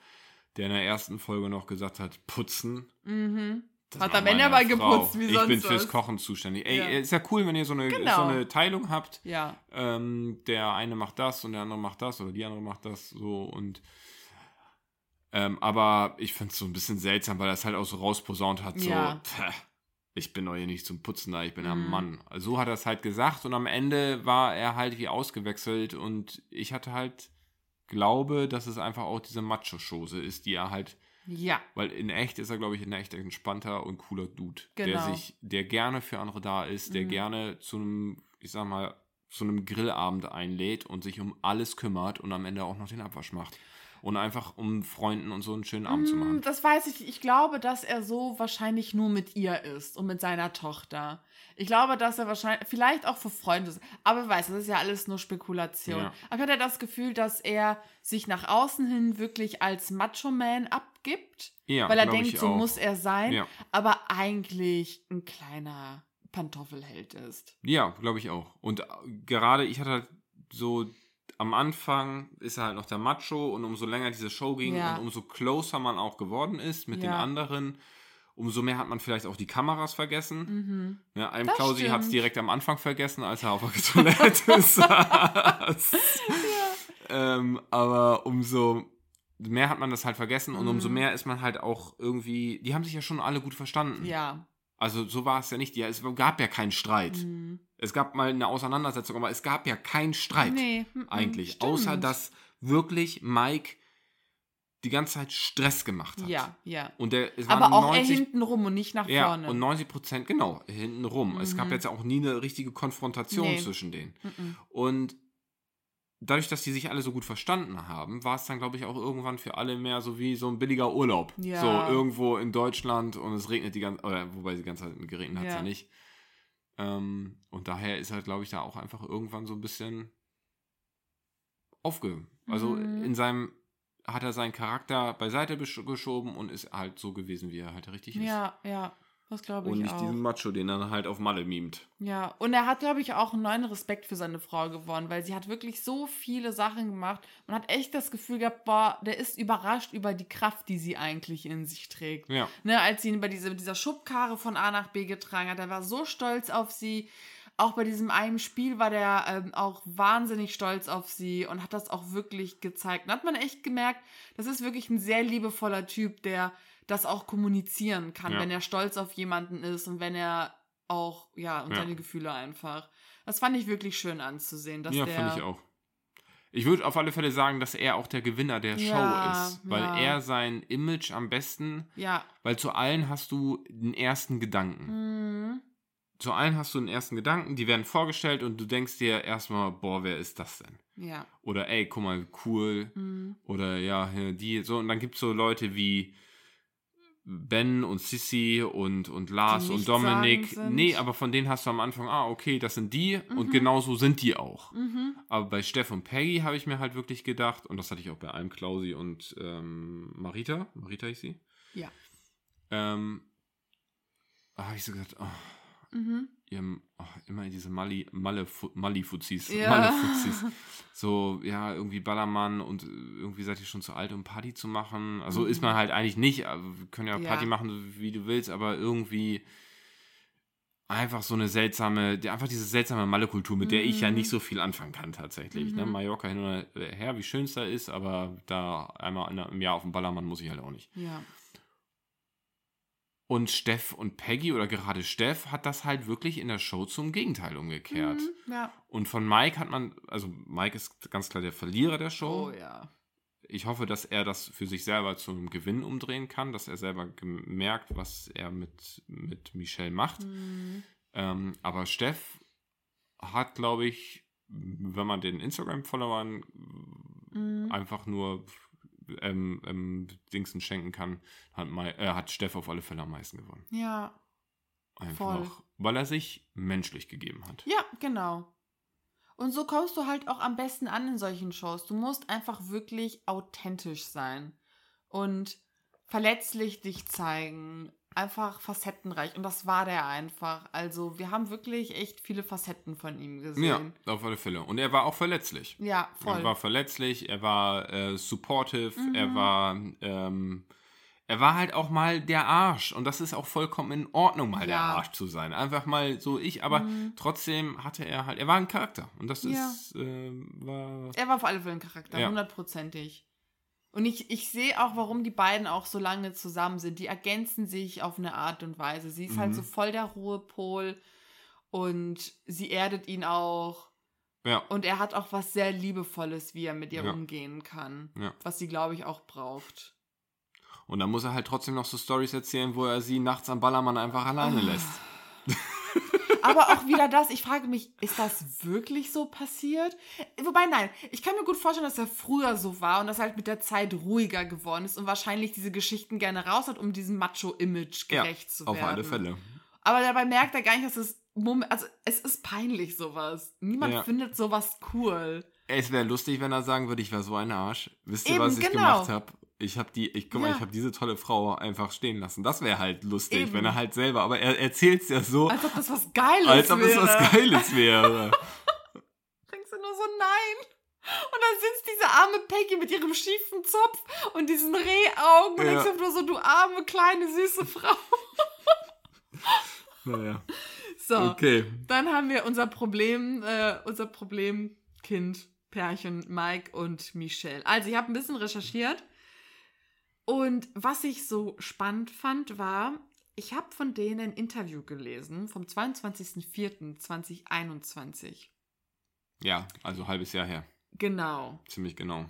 der in der ersten Folge noch gesagt hat, putzen. Mhm. das Hat am Ende aber geputzt, wie ich sonst bin fürs. Kochen zuständig. Ey, Ja. ist ja cool, wenn ihr so eine, Genau. so eine Teilung habt. Ja. Ähm, der eine macht das und der andere macht das oder die andere macht das so und ähm, aber ich finde es so ein bisschen seltsam, weil er es halt auch so rausposaunt hat, so, Ja. "Pff, ich bin doch hier nicht zum Putzen da, ich bin ein Mhm. Mann. So hat er es halt gesagt und am Ende war er halt wie ausgewechselt und ich hatte halt glaube, dass es einfach auch diese Macho-Chose ist, die er halt, Ja. weil in echt ist er, glaube ich, ein echt entspannter und cooler Dude, der Genau. sich, der gerne für andere da ist, der Mhm. gerne zu einem, ich sag mal, zu einem Grillabend einlädt und sich um alles kümmert und am Ende auch noch den Abwasch macht. Und einfach um Freunden und so einen schönen Abend zu Mm, machen. Das weiß ich. Ich glaube, dass er so wahrscheinlich nur mit ihr ist und mit seiner Tochter. Ich glaube, dass er wahrscheinlich, vielleicht auch für Freunde ist. Aber weiß, das ist ja alles nur Spekulation. Ja. Aber ich hatte das Gefühl, dass er sich nach außen hin wirklich als Macho-Man abgibt. Ja, weil er denkt, so auch. muss er sein. Ja. Aber eigentlich ein kleiner Pantoffelheld ist. Ja, glaube ich auch. Und äh, gerade ich hatte halt so am Anfang ist er halt noch der Macho und umso länger diese Show ging Ja. und umso closer man auch geworden ist mit den Ja. anderen, umso mehr hat man vielleicht auch die Kameras vergessen. Mhm. Ne, einem Das Klausi hat es direkt am Anfang vergessen, als er auf der (laughs) Toilette saß. ähm, aber umso mehr hat man das halt vergessen und umso Mhm. mehr ist man halt auch irgendwie, die haben sich ja schon alle gut verstanden. Ja. Also so war es ja nicht. Ja, es gab ja keinen Streit. Mhm. Es gab mal eine Auseinandersetzung, aber es gab ja keinen Streit Nee, mhm, eigentlich. stimmt. Außer dass wirklich Mike die ganze Zeit Stress gemacht hat. Ja, ja. Und der, es Aber auch 90, er hinten rum und nicht nach ja, vorne. und 90 Prozent, genau, hinten rum. Es gab Mhm. jetzt auch nie eine richtige Konfrontation Nee. zwischen denen. Mhm. Und dadurch, dass die sich alle so gut verstanden haben, war es dann, glaube ich, auch irgendwann für alle mehr so wie so ein billiger Urlaub. Ja. So irgendwo in Deutschland und es regnet die ganze oder wobei die ganze Zeit geregnet hat es ja. Ja. nicht. Ähm, und daher ist halt, glaube ich, da auch einfach irgendwann so ein bisschen aufge... Also Mhm. in seinem hat er seinen Charakter beiseite geschoben und ist halt so gewesen, wie er halt richtig ist. Ja, ja. Das glaube ich Und nicht auch. diesen Macho, den er halt auf Malle mimt. Ja, und er hat, glaube ich, auch einen neuen Respekt für seine Frau gewonnen, weil sie hat wirklich so viele Sachen gemacht und hat echt das Gefühl gehabt, boah, der ist überrascht über die Kraft, die sie eigentlich in sich trägt. Ja. Ne, als sie ihn bei diese, dieser Schubkarre von A nach B getragen hat, er war so stolz auf sie. Auch bei diesem einen Spiel war der ähm, auch wahnsinnig stolz auf sie und hat das auch wirklich gezeigt. Und hat man echt gemerkt, das ist wirklich ein sehr liebevoller Typ, der das auch kommunizieren kann, Ja. wenn er stolz auf jemanden ist und wenn er auch, ja, und Ja. seine Gefühle einfach. Das fand ich wirklich schön anzusehen, dass ja, der. fand ich auch. Ich würde auf alle Fälle sagen, dass er auch der Gewinner der Ja, Show ist, weil ja. er sein Image am besten, Ja. weil zu allen hast du den ersten Gedanken. Mhm. Zu allen hast du einen ersten Gedanken, die werden vorgestellt und du denkst dir erstmal, boah, wer ist das denn? Ja. Oder ey, guck mal, cool. Mhm. Oder ja, die, so. Und dann gibt es so Leute wie Ben und Sissy und, und Lars und Dominik. Nee, aber von denen hast du am Anfang, ah, okay, das sind die und Mhm. genau so sind die auch. Mhm. Aber bei Steff und Peggy habe ich mir halt wirklich gedacht, und das hatte ich auch bei Alm Klausi und ähm, Marita, Marita ich sie, Ja. ähm, habe ich so gedacht, oh, Mhm. Ihr, oh, immer diese Mali, Malle, Mali-Fuzis, Ja. Malle-Fuzis. So, ja, irgendwie Ballermann und äh, irgendwie seid ihr schon zu alt, um Party zu machen. Also ist man halt eigentlich nicht, wir können ja Mhm. Ja. Party machen, wie du willst, aber irgendwie einfach so eine seltsame, einfach diese seltsame Malle-Kultur, mit der ich ja Mhm. nicht so viel anfangen kann tatsächlich. Ne? Mhm. Mallorca hin oder her, wie schön es da ist, aber da einmal in- im Jahr auf dem Ballermann muss ich halt auch nicht. Ja. Und Steff und Peggy oder gerade Steff hat das halt wirklich in der Show zum Gegenteil umgekehrt. Mhm. Ja. Und von Mike hat man, also Mike ist ganz klar der Verlierer der Show. Oh ja. Ich hoffe, dass er das für sich selber zum Gewinn umdrehen kann, dass er selber gemerkt, was er mit, mit Michelle macht. Mhm. Ähm, aber Steff hat, glaube ich, wenn man den Instagram-Followern Mhm. einfach nur ähm, ähm, Dingsen schenken kann, hat, Mai, äh, hat Steff auf alle Fälle am meisten gewonnen. Ja. Einfach, Voll. weil er sich menschlich gegeben hat. Ja, genau. Und so kommst du halt auch am besten an in solchen Shows. Du musst einfach wirklich authentisch sein und verletzlich dich zeigen. Einfach facettenreich. Und das war der einfach. Also, wir haben wirklich echt viele Facetten von ihm gesehen. Ja, auf alle Fälle. Und er war auch verletzlich. Ja, voll. Er war verletzlich, er war äh, supportive, Mhm. er war, ähm, er war halt auch mal der Arsch. Und das ist auch vollkommen in Ordnung, mal der Ja. Arsch zu sein. Einfach mal so ich, aber Mhm. trotzdem hatte er halt, er war ein Charakter. Und das Ja. ist, äh, war. Er war auf alle Fälle ein Charakter, hundertprozentig. Und ich, ich sehe auch, warum die beiden auch so lange zusammen sind. Die ergänzen sich auf eine Art und Weise. Sie ist halt Mhm. so voll der Ruhepol und sie erdet ihn auch. Ja, Und er hat auch was sehr Liebevolles, wie er mit ihr Ja. umgehen kann. Ja. Was sie, glaube ich, auch braucht. und dann muss er halt trotzdem noch so Stories erzählen, wo er sie nachts am Ballermann einfach alleine lässt. (laughs) Aber auch wieder das, ich frage mich, ist das wirklich so passiert? Wobei, nein, ich kann mir gut vorstellen, dass er früher so war und dass er halt mit der Zeit ruhiger geworden ist und wahrscheinlich diese Geschichten gerne raus hat, um diesem Macho-Image Ja, gerecht zu auf werden. alle Fälle. Aber dabei merkt er gar nicht, dass es, Mom- also es ist peinlich sowas. Niemand Ja. findet sowas cool. Es wäre lustig, wenn er sagen würde, ich war so ein Arsch. Wisst ihr, Eben, was ich genau. gemacht habe? Ich habe die, ich guck mal, Ja. ich habe diese tolle Frau einfach stehen lassen. Das wäre halt lustig, Eben. wenn er halt selber, aber er erzählt es ja so, Als ob das was Geiles als ob es wäre. was Geiles wäre. (laughs) Denkst du nur so, nein. Und dann sitzt diese arme Peggy mit ihrem schiefen Zopf und diesen Rehaugen und Ja. denkst du nur so, du arme, kleine, süße Frau. (laughs) naja. So, Okay. dann haben wir unser Problem, äh, unser Problemkind, Pärchen Mike und Michelle. Also, ich habe ein bisschen recherchiert und was ich so spannend fand, war, ich habe von denen ein Interview gelesen vom 22.04.2021. Ja, also halbes Jahr her. Genau. Ziemlich genau.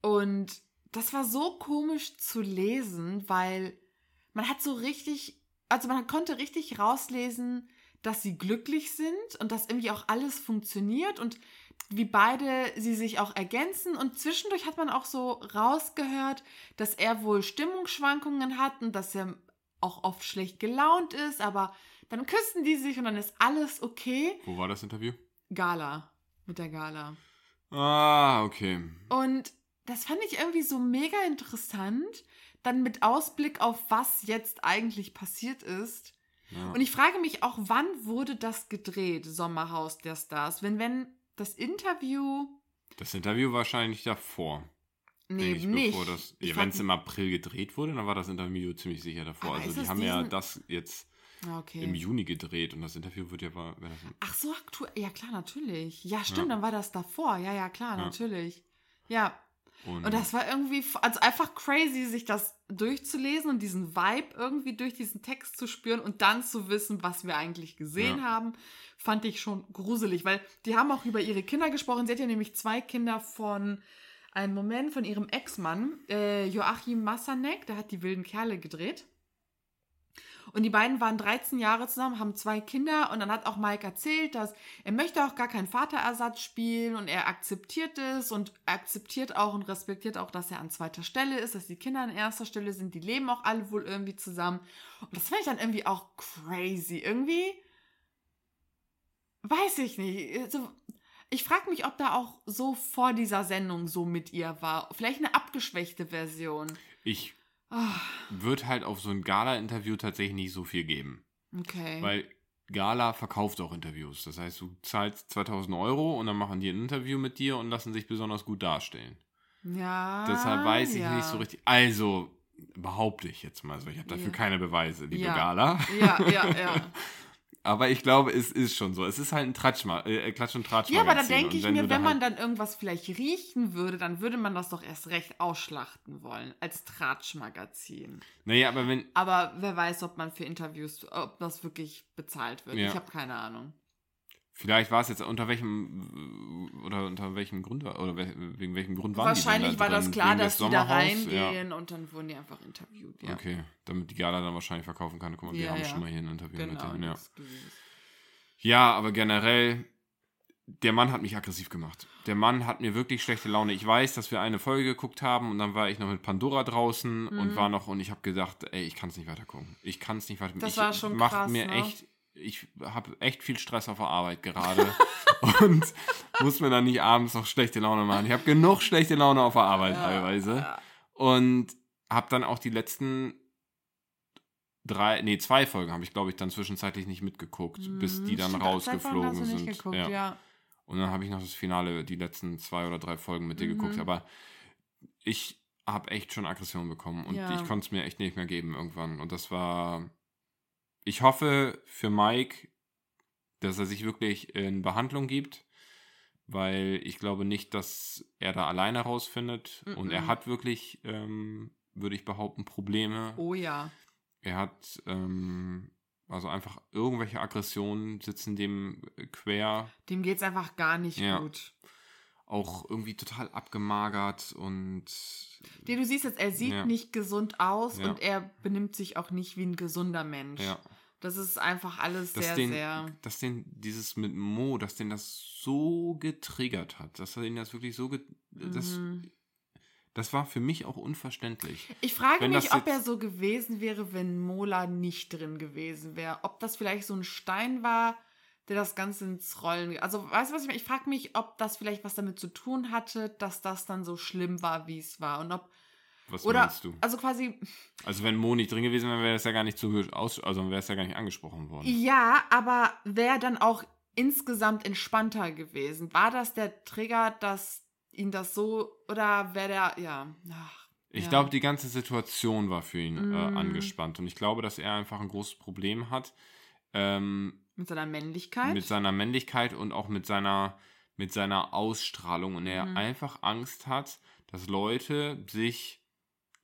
Und das war so komisch zu lesen, weil man hat so richtig, also man konnte richtig rauslesen, dass sie glücklich sind und dass irgendwie auch alles funktioniert und wie beide sie sich auch ergänzen. Und zwischendurch hat man auch so rausgehört, dass er wohl Stimmungsschwankungen hat und dass er auch oft schlecht gelaunt ist, aber dann küssen die sich und dann ist alles okay. Wo war das Interview? Gala, mit der Gala. Ah, okay. Und das fand ich irgendwie so mega interessant. Dann mit Ausblick auf was jetzt eigentlich passiert ist. Ja. Und ich frage mich auch, wann wurde das gedreht, Sommerhaus der Stars? Wenn, wenn das Interview. das Interview wahrscheinlich davor. Nee, ich, nicht. Bevor das, ja, wenn es im April gedreht wurde, dann war das Interview ziemlich sicher davor. Aber also ist die haben ja diesen- das jetzt Ah, okay. im Juni gedreht und das Interview wird ja wenn das Ach so, aktuell. Ja, klar, natürlich. Ja, stimmt, Ja. dann war das davor. Ja, ja, klar, Ja. natürlich. Ja. Und, Und das war irgendwie, also einfach crazy, sich das durchzulesen und diesen Vibe irgendwie durch diesen Text zu spüren und dann zu wissen, was wir eigentlich gesehen Ja. haben, fand ich schon gruselig, weil die haben auch über ihre Kinder gesprochen. Sie hat ja nämlich zwei Kinder von einem Moment von ihrem Ex-Mann, äh, Joachim Massanek, der hat die wilden Kerle gedreht. Und die beiden waren 13 Jahre zusammen, haben zwei Kinder und dann hat auch Mike erzählt, dass er möchte auch gar keinen Vaterersatz spielen und er akzeptiert es und akzeptiert auch und respektiert auch, dass er an zweiter Stelle ist, dass die Kinder an erster Stelle sind, die leben auch alle wohl irgendwie zusammen. Und das fand ich dann irgendwie auch crazy. Irgendwie weiß ich nicht. Also, ich frage mich, ob da auch so vor dieser Sendung so mit ihr war. Vielleicht eine abgeschwächte Version. Ich Ah, würde halt auf so ein Gala-Interview tatsächlich nicht so viel geben. okay. Weil Gala verkauft auch Interviews. Das heißt, du zahlst 2000 Euro und dann machen die ein Interview mit dir und lassen sich besonders gut darstellen. ja. Deshalb weiß ich ja. nicht so richtig. Also, behaupte ich jetzt mal so. Ich habe dafür Ja. keine Beweise, liebe Ja. Gala. Ja, ja, ja. (laughs) Aber ich glaube, es ist schon so. Es ist halt ein Tratschma äh, Klatsch- und Tratsch. Ja, aber da denke ich wenn mir, wenn man halt, dann irgendwas vielleicht riechen würde, dann würde man das doch erst recht ausschlachten wollen als Tratschmagazin. Naja, aber wenn. Aber wer weiß, ob man für Interviews, ob das wirklich bezahlt wird. Ja. Ich habe keine Ahnung. Vielleicht war es jetzt unter welchem oder unter welchem Grund war oder we- wegen welchem Grund waren Wahrscheinlich die da war das klar, dass des die da reingehen und dann wurden die einfach interviewt. Ja. Ja. Okay, damit die Gala dann wahrscheinlich verkaufen kann. Guck mal, wir Ja, haben ja. schon mal hier ein Interview mit Genau. denen. Ja. das ja, aber generell, der Mann hat mich aggressiv gemacht. Der Mann hat mir wirklich schlechte Laune. Ich weiß, dass wir eine Folge geguckt haben und dann war ich noch mit Pandora draußen Mhm. und war noch und ich habe gedacht, ey, ich kann es nicht weiter gucken. Ich kann es nicht weiter Das ich war schon macht krass, mir ne? echt ich habe echt viel Stress auf der Arbeit gerade (laughs) und muss mir dann nicht abends noch schlechte Laune machen. Ich habe genug schlechte Laune auf der Arbeit teilweise Ja. und habe dann auch die letzten drei, nee, zwei Folgen habe ich, glaube ich, dann zwischenzeitlich nicht mitgeguckt, bis die dann Mhm. Rausgeflogen sind. Geguckt, ja. ja. Und dann habe ich noch das Finale, die letzten zwei oder drei Folgen mit dir Mhm. geguckt. Aber ich habe echt schon Aggression bekommen und ich konnte es mir echt nicht mehr geben irgendwann. Und das war. Ich hoffe für Mike, dass er sich wirklich in Behandlung gibt, weil ich glaube nicht, dass er da alleine rausfindet. Und er hat wirklich, ähm, würde ich behaupten, Probleme. Oh ja. Er hat ähm, also einfach irgendwelche Aggressionen sitzen dem äh, quer Dem geht's einfach gar nicht Ja. gut. Auch irgendwie total abgemagert und Nee, du siehst jetzt, er sieht Ja. nicht gesund aus Ja. und er benimmt sich auch nicht wie ein gesunder Mensch. ja, Das ist einfach alles dass sehr, den, sehr. dass den dieses mit Mo, dass den das so getriggert hat, dass er ihn das wirklich so, ge das, Mhm. das war für mich auch unverständlich. Ich frage Wenn mich, das ob er so gewesen wäre, wenn Mola nicht drin gewesen wäre. Ob das vielleicht so ein Stein war, der das Ganze ins Rollen. Also, weißt du, was ich meine? Ich frage mich, ob das vielleicht was damit zu tun hatte, dass das dann so schlimm war, wie es war. Und ob. Was Oder. meinst du? Also quasi. Also wenn Mo nicht drin gewesen wäre, wäre es ja gar nicht so aus, also wäre es ja gar nicht angesprochen worden. Ja, aber wäre dann auch insgesamt entspannter gewesen. War das der Trigger, dass ihn das so. Oder wäre der. Ja. Ach, Ich ja. glaube, die ganze Situation war für ihn äh, Mm. angespannt und ich glaube, dass er einfach ein großes Problem hat. Ähm, Mit seiner Männlichkeit. mit seiner Männlichkeit und auch mit seiner, mit seiner Ausstrahlung und er Mhm. einfach Angst hat, dass Leute sich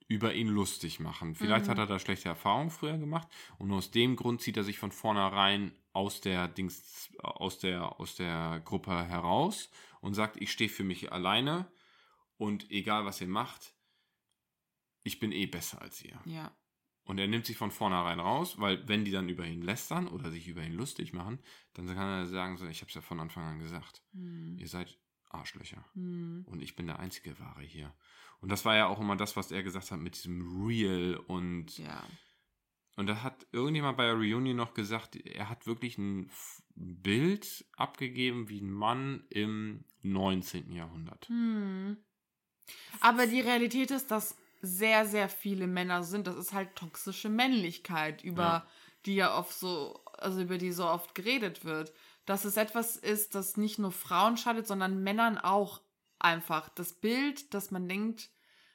über ihn lustig machen. Vielleicht Mhm. hat er da schlechte Erfahrungen früher gemacht und aus dem Grund zieht er sich von vornherein aus der Dings, aus der, aus der Gruppe heraus und sagt, ich stehe für mich alleine und egal was ihr macht, ich bin eh besser als ihr. ja. Und er nimmt sich von vornherein raus, weil wenn die dann über ihn lästern oder sich über ihn lustig machen, dann kann er sagen, so, ich habe es ja von Anfang an gesagt, Hm. ihr seid Arschlöcher Hm. und ich bin der einzige Wahre hier. Und das war ja auch immer das, was er gesagt hat mit diesem Real und Ja. und da hat irgendjemand bei der Reunion noch gesagt, er hat wirklich ein Bild abgegeben wie ein Mann im 19. Jahrhundert. Hm. Aber die Realität ist, dass sehr, sehr viele Männer sind. Das ist halt toxische Männlichkeit, über Ja. die ja oft so, also über die so oft geredet wird. Dass es etwas ist, das nicht nur Frauen schadet, sondern Männern auch einfach. Das Bild, dass man denkt,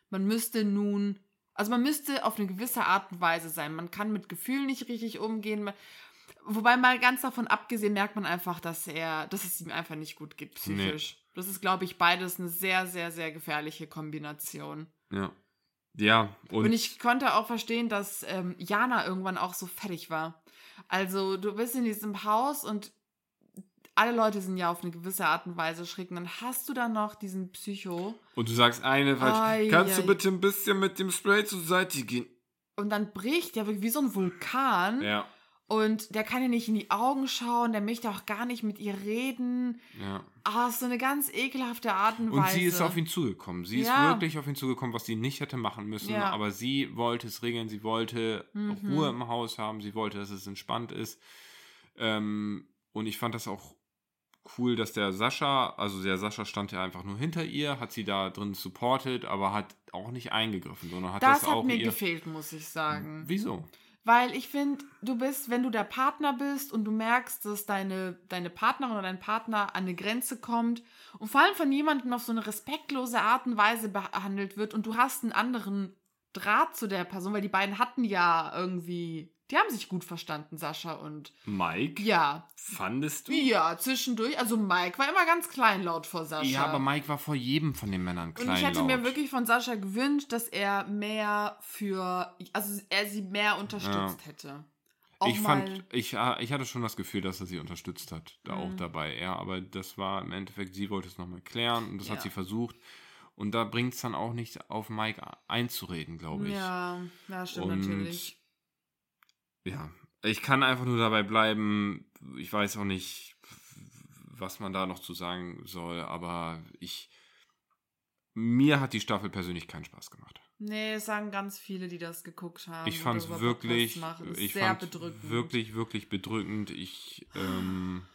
man müsste nun, also man müsste auf eine gewisse Art und Weise sein. Man kann mit Gefühlen nicht richtig umgehen. Man, wobei mal ganz davon abgesehen merkt man einfach, dass er, dass es ihm einfach nicht gut geht psychisch. Das ist, glaube ich, beides eine sehr, sehr, sehr gefährliche Kombination. Ja. Ja, und, Und, ich konnte auch verstehen, dass ähm, Jana irgendwann auch so fertig war. Also du bist in diesem Haus und alle Leute sind ja auf eine gewisse Art und Weise schräg. Und dann hast du dann noch diesen Psycho. und du sagst eine falsch. Ai, Kannst du ai. bitte ein bisschen mit dem Spray zur Seite gehen? Und dann bricht der wirklich wie so ein Vulkan. Ja, Und der kann ihr nicht in die Augen schauen, der möchte auch gar nicht mit ihr reden. ja. Ah, ist so eine ganz ekelhafte Art und, Und Weise. sie ist auf ihn zugekommen. Sie ist Ja. wirklich auf ihn zugekommen, was sie nicht hätte machen müssen. Ja. Aber sie wollte es regeln, sie wollte Mhm. Ruhe im Haus haben, sie wollte, dass es entspannt ist. Ähm, und ich fand das auch cool, dass der Sascha, also der Sascha stand ja einfach nur hinter ihr, hat sie da drin supportet, aber hat auch nicht eingegriffen, sondern hat das, das hat auch mir gefehlt, muss ich sagen. Wieso? Weil ich finde, du bist, wenn du der Partner bist und du merkst, dass deine, deine Partnerin oder dein Partner an eine Grenze kommt und vor allem von jemandem auf so eine respektlose Art und Weise behandelt wird und du hast einen anderen Draht zu der Person, weil die beiden hatten ja irgendwie, die haben sich gut verstanden, Sascha und Mike? ja, Fandest du? ja, zwischendurch. Also Mike war immer ganz kleinlaut vor Sascha. Ja, aber Mike war vor jedem von den Männern klein. Und ich hätte mir wirklich von Sascha gewünscht, dass er mehr für, also er sie mehr unterstützt hätte. Auch ich fand, ich, ah, ich hatte schon das Gefühl, dass er sie unterstützt hat, da auch Mhm. dabei. Ja, aber das war im Endeffekt, sie wollte es nochmal klären und das Ja. hat sie versucht. Und da bringt es dann auch nicht auf Mike einzureden, glaube ich. Ja, ja, stimmt Und natürlich. Ja, ich kann einfach nur dabei bleiben. Ich weiß auch nicht, was man da noch zu sagen soll, aber ich. Mir hat die Staffel persönlich keinen Spaß gemacht. Nee, es sagen ganz viele, die das geguckt haben. Ich fand es wirklich, ich sehr fand bedrückend. wirklich, wirklich bedrückend. Ich, ähm,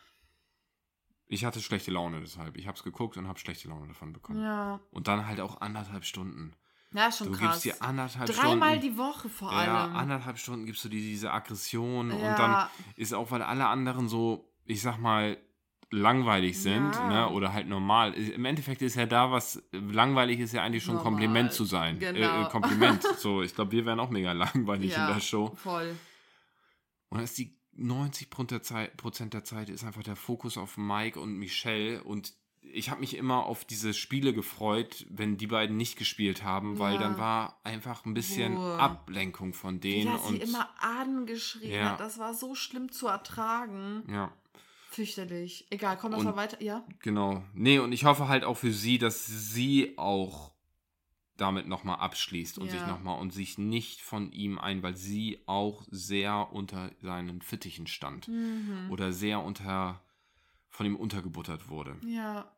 ich hatte schlechte Laune deshalb. Ich habe es geguckt und habe schlechte Laune davon bekommen. Ja, Und dann halt auch anderthalb Stunden. Ja schon du krass. gibst dir anderthalb Dreimal Stunden. die Woche vor ja, allem. anderthalb Stunden gibst du dir diese Aggression und Ja. dann ist auch, weil alle anderen so, ich sag mal, langweilig sind, Ja. ne, oder halt normal. Im Endeffekt ist ja da was, langweilig ist ja eigentlich schon Normal. Kompliment zu sein. Genau. Äh, äh, Kompliment. (laughs) so, ich glaube, wir wären auch mega langweilig ja, in der Show. voll. Und das ist die 90 Prozent der Zeit- Prozent der Zeit ist einfach der Fokus auf Mike und Michelle und ich habe mich immer auf diese Spiele gefreut, wenn die beiden nicht gespielt haben, weil Ja. dann war einfach ein bisschen Ruhe. Ablenkung von denen er sie und immer angeschrien Ja. hat. Das war so schlimm zu ertragen. ja, Fürchterlich. Egal, komm, Und- mal weiter. Ja? genau. Nee, und ich hoffe halt auch für sie, dass sie auch damit nochmal abschließt und Ja. sich nochmal und sich nicht von ihm ein, weil sie auch sehr unter seinen Fittichen stand Mhm. oder sehr unter von ihm untergebuttert wurde Ja,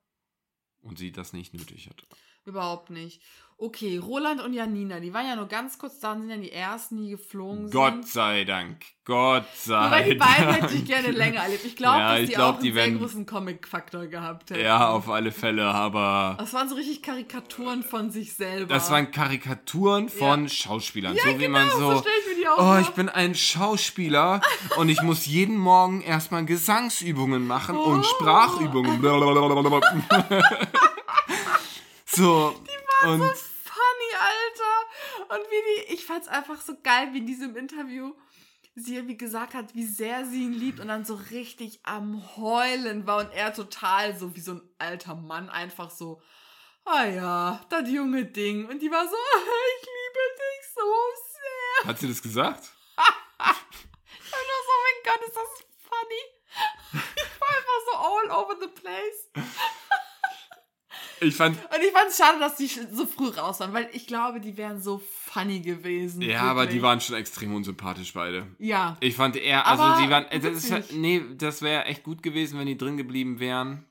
und sie das nicht nötig hat. überhaupt nicht. Okay, Roland und Janina, die waren ja nur ganz kurz da und sind ja die ersten, die geflogen Gott sind. sei Dank. Gott sei Aber die Dank. beiden hätte ich gerne länger erlebt. Ich glaube, (laughs) Ja, dass ich die glaub, auch die einen sehr werden- großen Comic-Faktor gehabt hätten. Ja, auf alle Fälle, aber Das waren so richtig Karikaturen von sich selber. das waren Karikaturen von Ja. Schauspielern. so wie man so so. Ich die auch Oh, ich bin ein Schauspieler und ich muss jeden Morgen erstmal Gesangsübungen machen Oh. (laughs) und Sprachübungen. so. und funny, Alter. Und wie die, ich fand's einfach so geil, wie in diesem Interview sie irgendwie gesagt hat, wie sehr sie ihn liebt und dann so richtig am Heulen war und er total so wie so ein alter Mann einfach so, ah ja, das junge Ding. Und die war so, (laughs) ich liebe dich so sehr. Hat sie das gesagt? (laughs) Und nur so, mein Gott, ist das funny. Ich war einfach so all over the place. Ich fand Und ich fand es schade, dass die so früh raus waren, weil ich glaube, die wären so funny gewesen. ja, aber die wirklich. waren schon extrem unsympathisch beide. Ja. Ich fand eher, also Aber die waren, das ist, nee, das wäre echt gut gewesen, wenn die drin geblieben wären.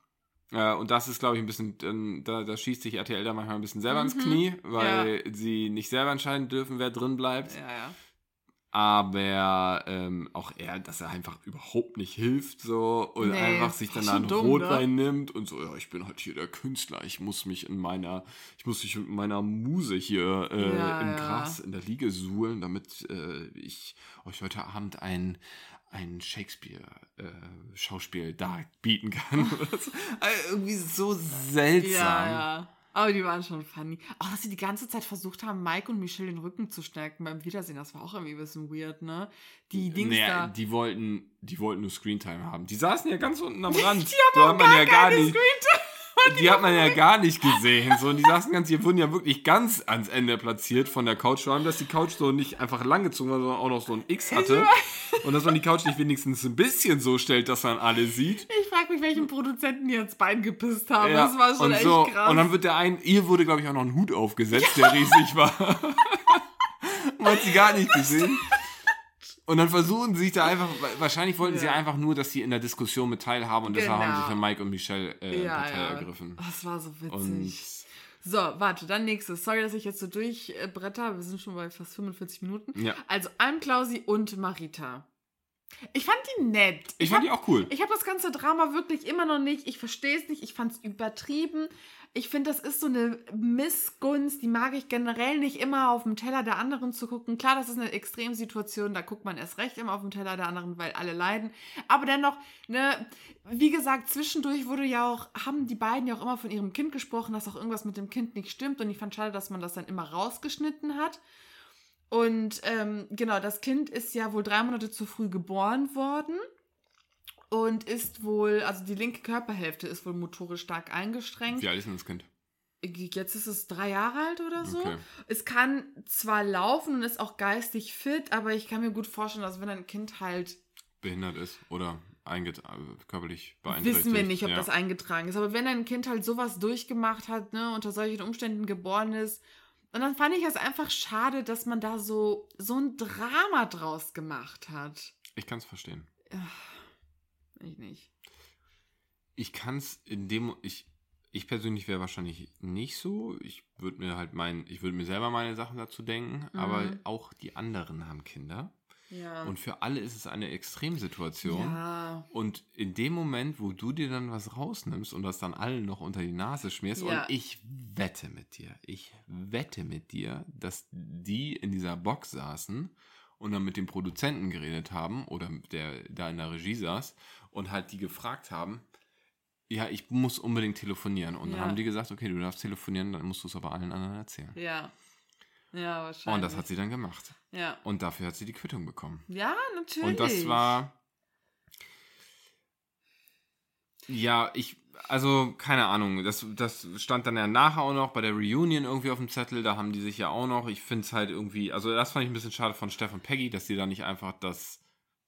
Äh, und das ist, glaube ich, ein bisschen, ähm, da, da schießt sich RTL da manchmal ein bisschen selber ins Mhm. Knie, weil sie nicht selber entscheiden dürfen, wer drin bleibt. Ja, ja. Aber ähm, auch er, dass er einfach überhaupt nicht hilft so und Nee, einfach sich dann einen dumm, Rotwein nimmt und so, ja, ich bin halt hier der Künstler, ich muss mich in meiner, ich muss mich mit meiner Muse hier äh, Ja, im ja. Gras in der Liege suhlen, damit äh, ich euch heute Abend ein ein Shakespeare-Schauspiel darbieten kann. Oder so. Also irgendwie so seltsam. Ja, ja. Aber die waren schon funny. Auch, dass sie die ganze Zeit versucht haben, Mike und Michelle den Rücken zu stärken beim Wiedersehen, das war auch irgendwie ein bisschen weird, ne? Die Dings Naja, da. die wollten, die wollten nur Screentime haben. Die saßen ja ganz unten am (laughs) Rand. Die da haben auch man gar ja gar keine nicht. Screentime. Die hat man ja gar nicht gesehen. So, und die saßen ganz, die wurden ja wirklich ganz ans Ende platziert von der Couch. Vor allem, dass die Couch so nicht einfach langgezogen war, sondern auch noch so ein X hatte. Und dass man die Couch nicht wenigstens ein bisschen so stellt, dass man alle sieht. Ich frage mich, welchen Produzenten die ins Bein gepisst haben. Ja, Das war schon und echt so, krass. Und dann wird der ein, ihr wurde, glaube ich, auch noch ein Hut aufgesetzt, der riesig war. (laughs) Man hat sie gar nicht gesehen. Und dann versuchen sie sich da einfach, wahrscheinlich wollten sie Ja. einfach nur, dass sie in der Diskussion mit teilhaben und deshalb haben sie Genau. für Mike und Michelle äh, ja, Partei ja. ergriffen. Das war so witzig. Und So, warte, dann nächstes. Sorry, dass ich jetzt so durchbretter. Wir sind schon bei fast 45 Minuten. Ja. Also Alm Klausi und Marita. Ich fand die nett. ich fand hab, die auch cool. Ich habe das ganze Drama wirklich immer noch nicht. Ich verstehe es nicht. Ich fand es übertrieben. Ich finde, das ist so eine Missgunst. Die mag ich generell nicht immer auf dem Teller der anderen zu gucken. Klar, das ist eine Extremsituation. Da guckt man erst recht immer auf dem Teller der anderen, weil alle leiden. Aber dennoch, ne, wie gesagt, zwischendurch wurde ja auch, haben die beiden ja auch immer von ihrem Kind gesprochen, dass auch irgendwas mit dem Kind nicht stimmt. Und ich fand schade, dass man das dann immer rausgeschnitten hat. Und ähm, genau, das Kind ist ja wohl drei Monate zu früh geboren worden und ist wohl, also die linke Körperhälfte ist wohl motorisch stark eingeschränkt. Wie alt ist denn das Kind? Jetzt ist es drei Jahre alt oder so. Okay. Es kann zwar laufen und ist auch geistig fit, aber ich kann mir gut vorstellen, dass wenn ein Kind halt, Behindert ist oder einget äh, körperlich beeinträchtigt. wissen wir nicht, ob ja. das eingetragen ist, aber wenn ein Kind halt sowas durchgemacht hat, ne, unter solchen Umständen geboren ist, und dann fand ich es einfach schade, dass man da so, so ein Drama draus gemacht hat. Ich kann es verstehen. Ich nicht. Ich kann es in dem, ich, ich persönlich wäre wahrscheinlich nicht so. Ich würde mir halt mein, ich würde mir selber meine Sachen dazu denken, aber Mhm. auch die anderen haben Kinder. Ja. Und für alle ist es eine Extremsituation. ja. Und in dem Moment, wo du dir dann was rausnimmst und das dann allen noch unter die Nase schmierst, Ja. und ich wette mit dir, ich wette mit dir, dass die in dieser Box saßen und dann mit dem Produzenten geredet haben oder der da in der Regie saß und halt die gefragt haben, ja, ich muss unbedingt telefonieren. Und dann Ja. haben die gesagt, okay, du darfst telefonieren, dann musst du es aber allen anderen erzählen. Ja. Ja, wahrscheinlich. Und das hat sie dann gemacht. Ja. Und dafür hat sie die Quittung bekommen. Ja, natürlich. Und das war. Ja, ich. Also, keine Ahnung. Das, das stand dann ja nachher auch noch bei der Reunion irgendwie auf dem Zettel. Da haben die sich ja auch noch. Ich finde es halt irgendwie. Also, das fand ich ein bisschen schade von Steff und Peggy, dass die da nicht einfach das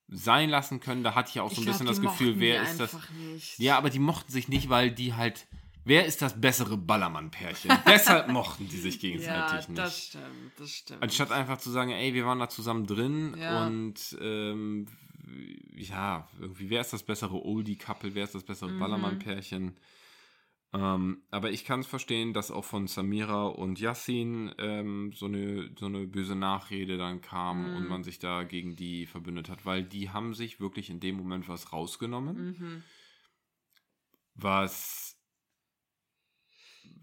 sein lassen können. Da hatte ich auch so ein Ich bisschen glaub, das Gefühl, wer ist das. Nicht. Ja, aber die mochten sich nicht, weil die halt. Wer ist das bessere Ballermann-Pärchen? (laughs) Deshalb mochten die sich gegenseitig ja, nicht. das stimmt, das stimmt. Anstatt einfach zu sagen, ey, wir waren da zusammen drin Ja. und ähm, ja, irgendwie, wer ist das bessere Oldie-Couple, wer ist das bessere Mhm. Ballermann-Pärchen? Ähm, aber ich kann es verstehen, dass auch von Samira und Yassin ähm, so, eine, so eine böse Nachrede dann kam Mhm. und man sich da gegen die verbündet hat, weil die haben sich wirklich in dem Moment was rausgenommen, Mhm. was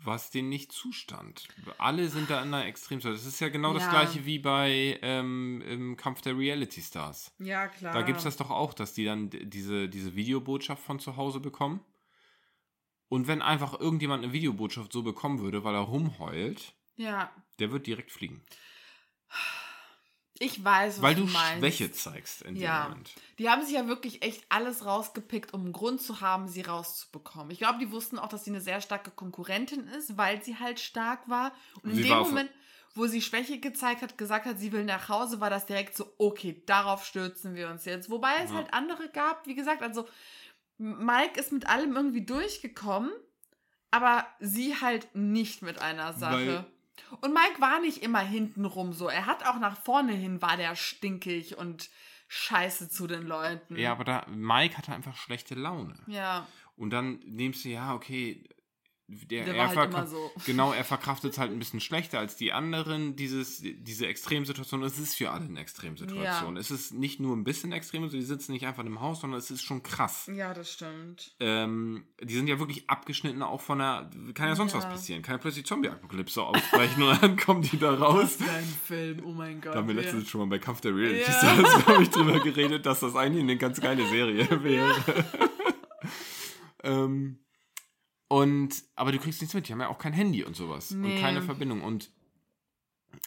was denen nicht zustand. Alle sind da in einer Extremsituation. Das ist ja genau das Ja. gleiche wie bei ähm, im Kampf der Reality Stars. Ja, klar. Da gibt es das doch auch, dass die dann diese, diese Videobotschaft von zu Hause bekommen. Und wenn einfach irgendjemand eine Videobotschaft so bekommen würde, weil er rumheult, Ja, der wird direkt fliegen. ich weiß, was weil du meinst. Schwäche zeigst in dem Ja. Moment. Die haben sich ja wirklich echt alles rausgepickt, um einen Grund zu haben, sie rauszubekommen. Ich glaube, die wussten auch, dass sie eine sehr starke Konkurrentin ist, weil sie halt stark war. Und in Sie dem war auf- Moment, wo sie Schwäche gezeigt hat, gesagt hat, sie will nach Hause, war das direkt so, okay, darauf stürzen wir uns jetzt. Wobei es Ja. halt andere gab, wie gesagt, also Mike ist mit allem irgendwie durchgekommen, aber sie halt nicht mit einer Sache. und Mike war nicht immer hintenrum so. Er hat auch nach vorne hin, war der stinkig und scheiße zu den Leuten. Ja, aber da, Mike hatte einfach schlechte Laune. Ja, Und dann nimmst du, ja, okay, der, Der er halt so. (laughs) Genau, er verkraftet es halt ein bisschen schlechter als die anderen, dieses, diese Extremsituation. Es ist für alle eine Extremsituation. Ja. Es ist nicht nur ein bisschen extrem, also die sitzen nicht einfach im Haus, sondern es ist schon krass. ja, das stimmt. Ähm, die sind ja wirklich abgeschnitten auch von der, kann ja sonst Ja. was passieren. Kann ja plötzlich Zombie-Apokalypse ausbrechen und dann kommen die da raus. Was für ein Film, oh mein Gott. Da haben wir ja. letztens schon mal bei Kampf der Reality Ja. Stars, (laughs) glaube ich, drüber geredet, dass das eigentlich eine ganz geile Serie (laughs) wäre. ähm, und, aber du kriegst nichts mit, die haben ja auch kein Handy und sowas und Nee. keine Verbindung. Und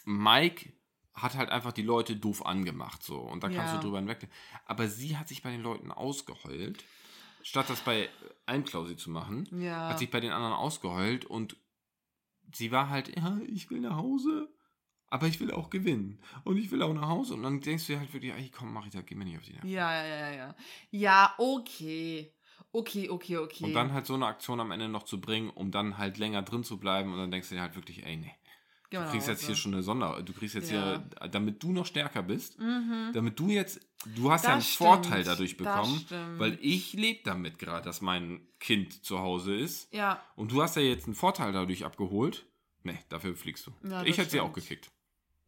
Mike hat halt einfach die Leute doof angemacht, so. Und da kannst Ja. du drüber hinweg. Aber sie hat sich bei den Leuten ausgeheult. statt das bei allen Klausi zu machen, Ja. hat sich bei den anderen ausgeheult und sie war halt, ja, ich will nach Hause, aber ich will auch gewinnen. Und ich will auch nach Hause. Und dann denkst du dir halt wirklich, ey, komm, mach ich das, geh mir nicht auf die Nerven. Ja, ja, ja, ja. Ja, okay. Okay, okay, okay. Und dann halt so eine Aktion am Ende noch zu bringen, um dann halt länger drin zu bleiben. Und dann denkst du dir halt wirklich, ey, nee. Geh Du kriegst jetzt hier schon eine Sonder, du kriegst jetzt Ja. hier, damit du noch stärker bist, Mhm. damit du jetzt, du hast ja einen Das Vorteil stimmt, dadurch das bekommen, stimmt. weil ich lebe damit gerade, dass mein Kind zu Hause ist. Ja, Und du hast ja jetzt einen Vorteil dadurch abgeholt. Nee, dafür fliegst du. Ja, ich das hätte sie auch stimmt. gekickt.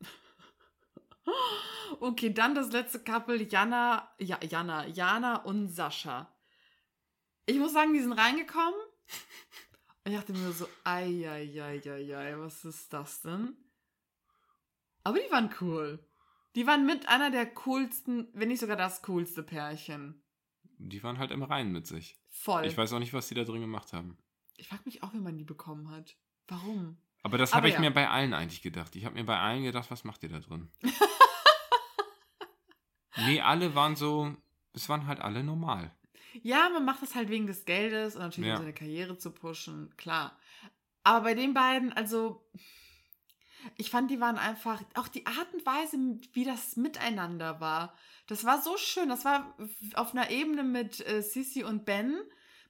(laughs) okay, dann das letzte Couple, Jana, ja, Jana, Jana und Sascha. Ich muss sagen, die sind reingekommen. Und ich dachte mir so, ei, ei, ei, ei, ei, was ist das denn? Aber die waren cool. Die waren mit einer der coolsten, wenn nicht sogar das coolste Pärchen. Die waren halt im Reinen mit sich. Voll. Ich weiß auch nicht, was die da drin gemacht haben. Ich frage mich auch, wie man die bekommen hat. Warum? Aber das habe ich ja. mir bei allen eigentlich gedacht. Ich habe mir bei allen gedacht, was macht ihr da drin? (laughs) nee, alle waren so, es waren halt alle normal. Ja, man macht das halt wegen des Geldes und natürlich Ja. um seine Karriere zu pushen, klar. Aber bei den beiden, also, ich fand, die waren einfach, auch die Art und Weise, wie das miteinander war, das war so schön. Das war auf einer Ebene mit äh, Sissy und Ben.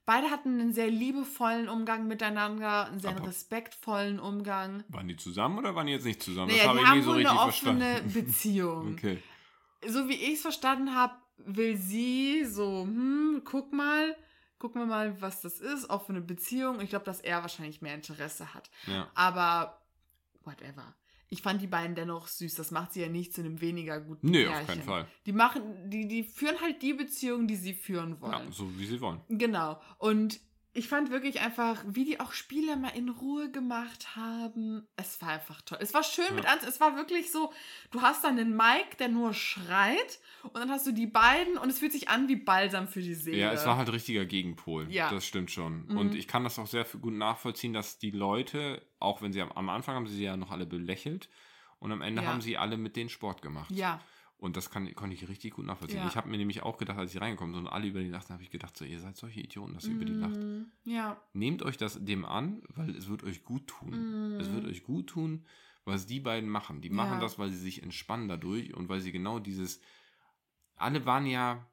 Beide hatten einen sehr liebevollen Umgang miteinander, einen sehr Aber- respektvollen Umgang. Waren die zusammen oder waren die jetzt nicht zusammen? Naja, das habe ich nie so richtig eine offene verstanden. (laughs) Beziehung. Okay. so wie ich es verstanden habe, will sie so, hm, guck mal, gucken wir mal, was das ist, offene Beziehung. Ich glaube, dass er wahrscheinlich mehr Interesse hat. Ja. Aber whatever. Ich fand die beiden dennoch süß. Das macht sie ja nicht zu einem weniger guten Nee, Pärchen. auf keinen Fall. Die machen, die, die führen halt die Beziehung, die sie führen Ja, wollen. so wie sie wollen. Genau. Und ich fand wirklich einfach, wie die auch Spiele mal in Ruhe gemacht haben. Es war einfach toll. Es war schön Ja. mit an. Es war wirklich so, du hast dann den Mike, der nur schreit. Und dann hast du die beiden und es fühlt sich an wie Balsam für die Seele. Ja, es war halt richtiger Gegenpol. Ja. Das stimmt schon. Mhm. Und ich kann das auch sehr gut nachvollziehen, dass die Leute, auch wenn sie am, am Anfang haben sie ja noch alle belächelt und am Ende Ja. haben sie alle mit denen Sport gemacht. Ja, Und das kann, konnte ich richtig gut nachvollziehen. Ja. Ich habe mir nämlich auch gedacht, als ich reingekommen bin und alle über die lachten, habe ich gedacht, so, ihr seid solche Idioten, dass ihr über die lacht. Mm, Ja. Nehmt euch das dem an, weil es wird euch gut tun. Mm. Es wird euch gut tun, was die beiden machen. Die machen Ja. das, weil sie sich entspannen dadurch und weil sie genau dieses. Alle waren ja,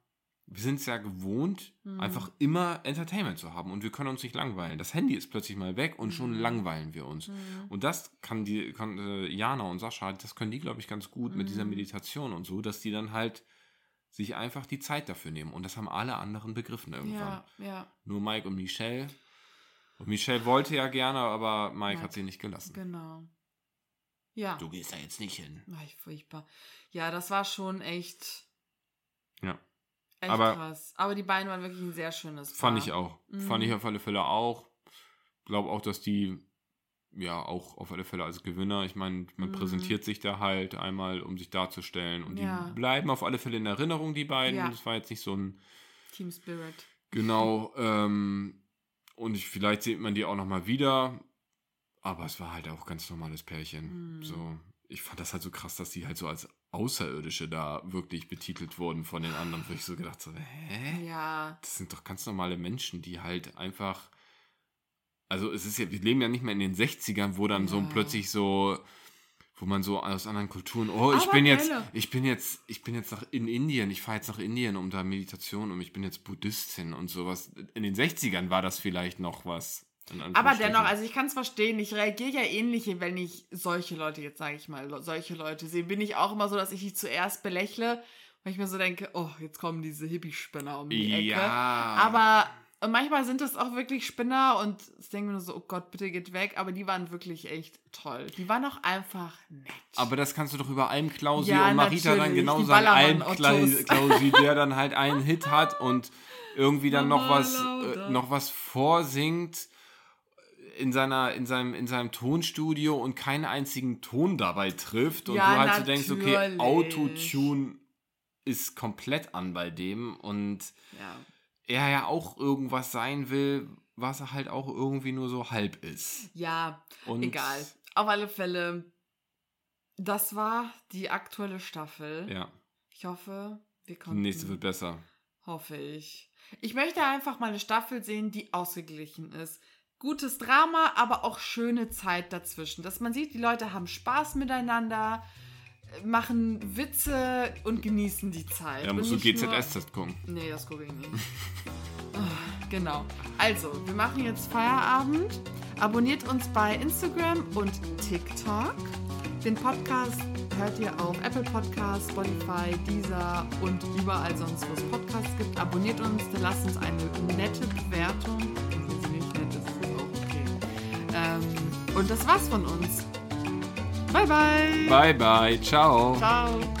wir sind es ja gewohnt, Mhm. einfach immer Entertainment zu haben und wir können uns nicht langweilen. Das Handy ist plötzlich mal weg und schon Mhm. langweilen wir uns. Mhm. Und das kann die, kann, äh, Jana und Sascha, das können die, glaube ich, ganz gut mit dieser Mhm. Meditation und so, dass die dann halt sich einfach die Zeit dafür nehmen. Und das haben alle anderen begriffen irgendwann. Ja, ja, Nur Mike und Michelle. Und Michelle wollte ja gerne, aber Mike Ja. hat sie nicht gelassen. genau. Ja. Du gehst da jetzt nicht hin. Ach, furchtbar. Ja, das war schon echt. Echt Aber- krass. Aber die beiden waren wirklich ein sehr schönes Fand Paar. ich auch. Mhm. Fand ich auf alle Fälle auch. Glaube auch, dass die ja auch auf alle Fälle als Gewinner, ich meine, man Mhm. präsentiert sich da halt einmal, um sich darzustellen. Und Ja. die bleiben auf alle Fälle in Erinnerung, die beiden. Ja. Das war jetzt nicht so ein Team Spirit. genau. (laughs) ähm, und ich, vielleicht sieht man die auch nochmal wieder. Aber es war halt auch ganz normales Pärchen. Mhm. So, ich fand das halt so krass, dass die halt so als Außerirdische da wirklich betitelt wurden von den anderen, wo ich so gedacht so, hä? Ja. Das sind doch ganz normale Menschen, die halt einfach. Also es ist ja, wir leben ja nicht mehr in den 60ern, wo dann so Ja. plötzlich so, wo man so aus anderen Kulturen, oh, ich Aber bin jetzt, geile. ich bin jetzt, ich bin jetzt nach in Indien, ich fahre jetzt nach Indien um da Meditation und ich bin jetzt Buddhistin und sowas. In den 60ern war das vielleicht noch was. Aber dennoch, also ich kann es verstehen, ich reagiere ja ähnlich, wenn ich solche Leute, jetzt sage ich mal, solche Leute sehe, bin ich auch immer so, dass ich die zuerst belächle, weil ich mir so denke, oh, jetzt kommen diese Hippie-Spinner um die Ecke. Ja. Aber und manchmal sind das auch wirklich Spinner und ich denke mir nur so, oh Gott, bitte geht weg. Aber die waren wirklich echt toll. Die waren auch einfach nett. Aber das kannst du doch über allem Klausi Ja, und Marita dann natürlich, genau die sagen. Kla- Klausi, der dann halt einen Hit hat und irgendwie dann (laughs) noch was, äh, noch was vorsingt in, seiner, in, seinem, in seinem Tonstudio und keinen einzigen Ton dabei trifft. Und Ja, du halt so denkst, okay, natürlich. Autotune ist komplett an bei dem und ja. er ja auch irgendwas sein will, was er halt auch irgendwie nur so halb ist. ja, Und egal. Auf alle Fälle, das war die aktuelle Staffel. Ja, Ich hoffe, wir die konnten nächste wird besser. Hoffe ich. Ich möchte einfach mal eine Staffel sehen, die ausgeglichen ist. Gutes Drama, aber auch schöne Zeit dazwischen. Dass man sieht, die Leute haben Spaß miteinander, machen Witze und genießen die Zeit. Da musst du GZS-Test gucken. Nee, das gucke ich nicht. Genau. Also, wir machen jetzt Feierabend. Abonniert uns bei Instagram und TikTok. Den Podcast hört ihr auf Apple Podcasts, Spotify, Deezer und überall sonst, wo es Podcasts gibt. Abonniert uns, dann lasst uns eine nette Bewertung. Ähm, und das war's von uns. Bye, bye. Bye, bye. Ciao. Ciao.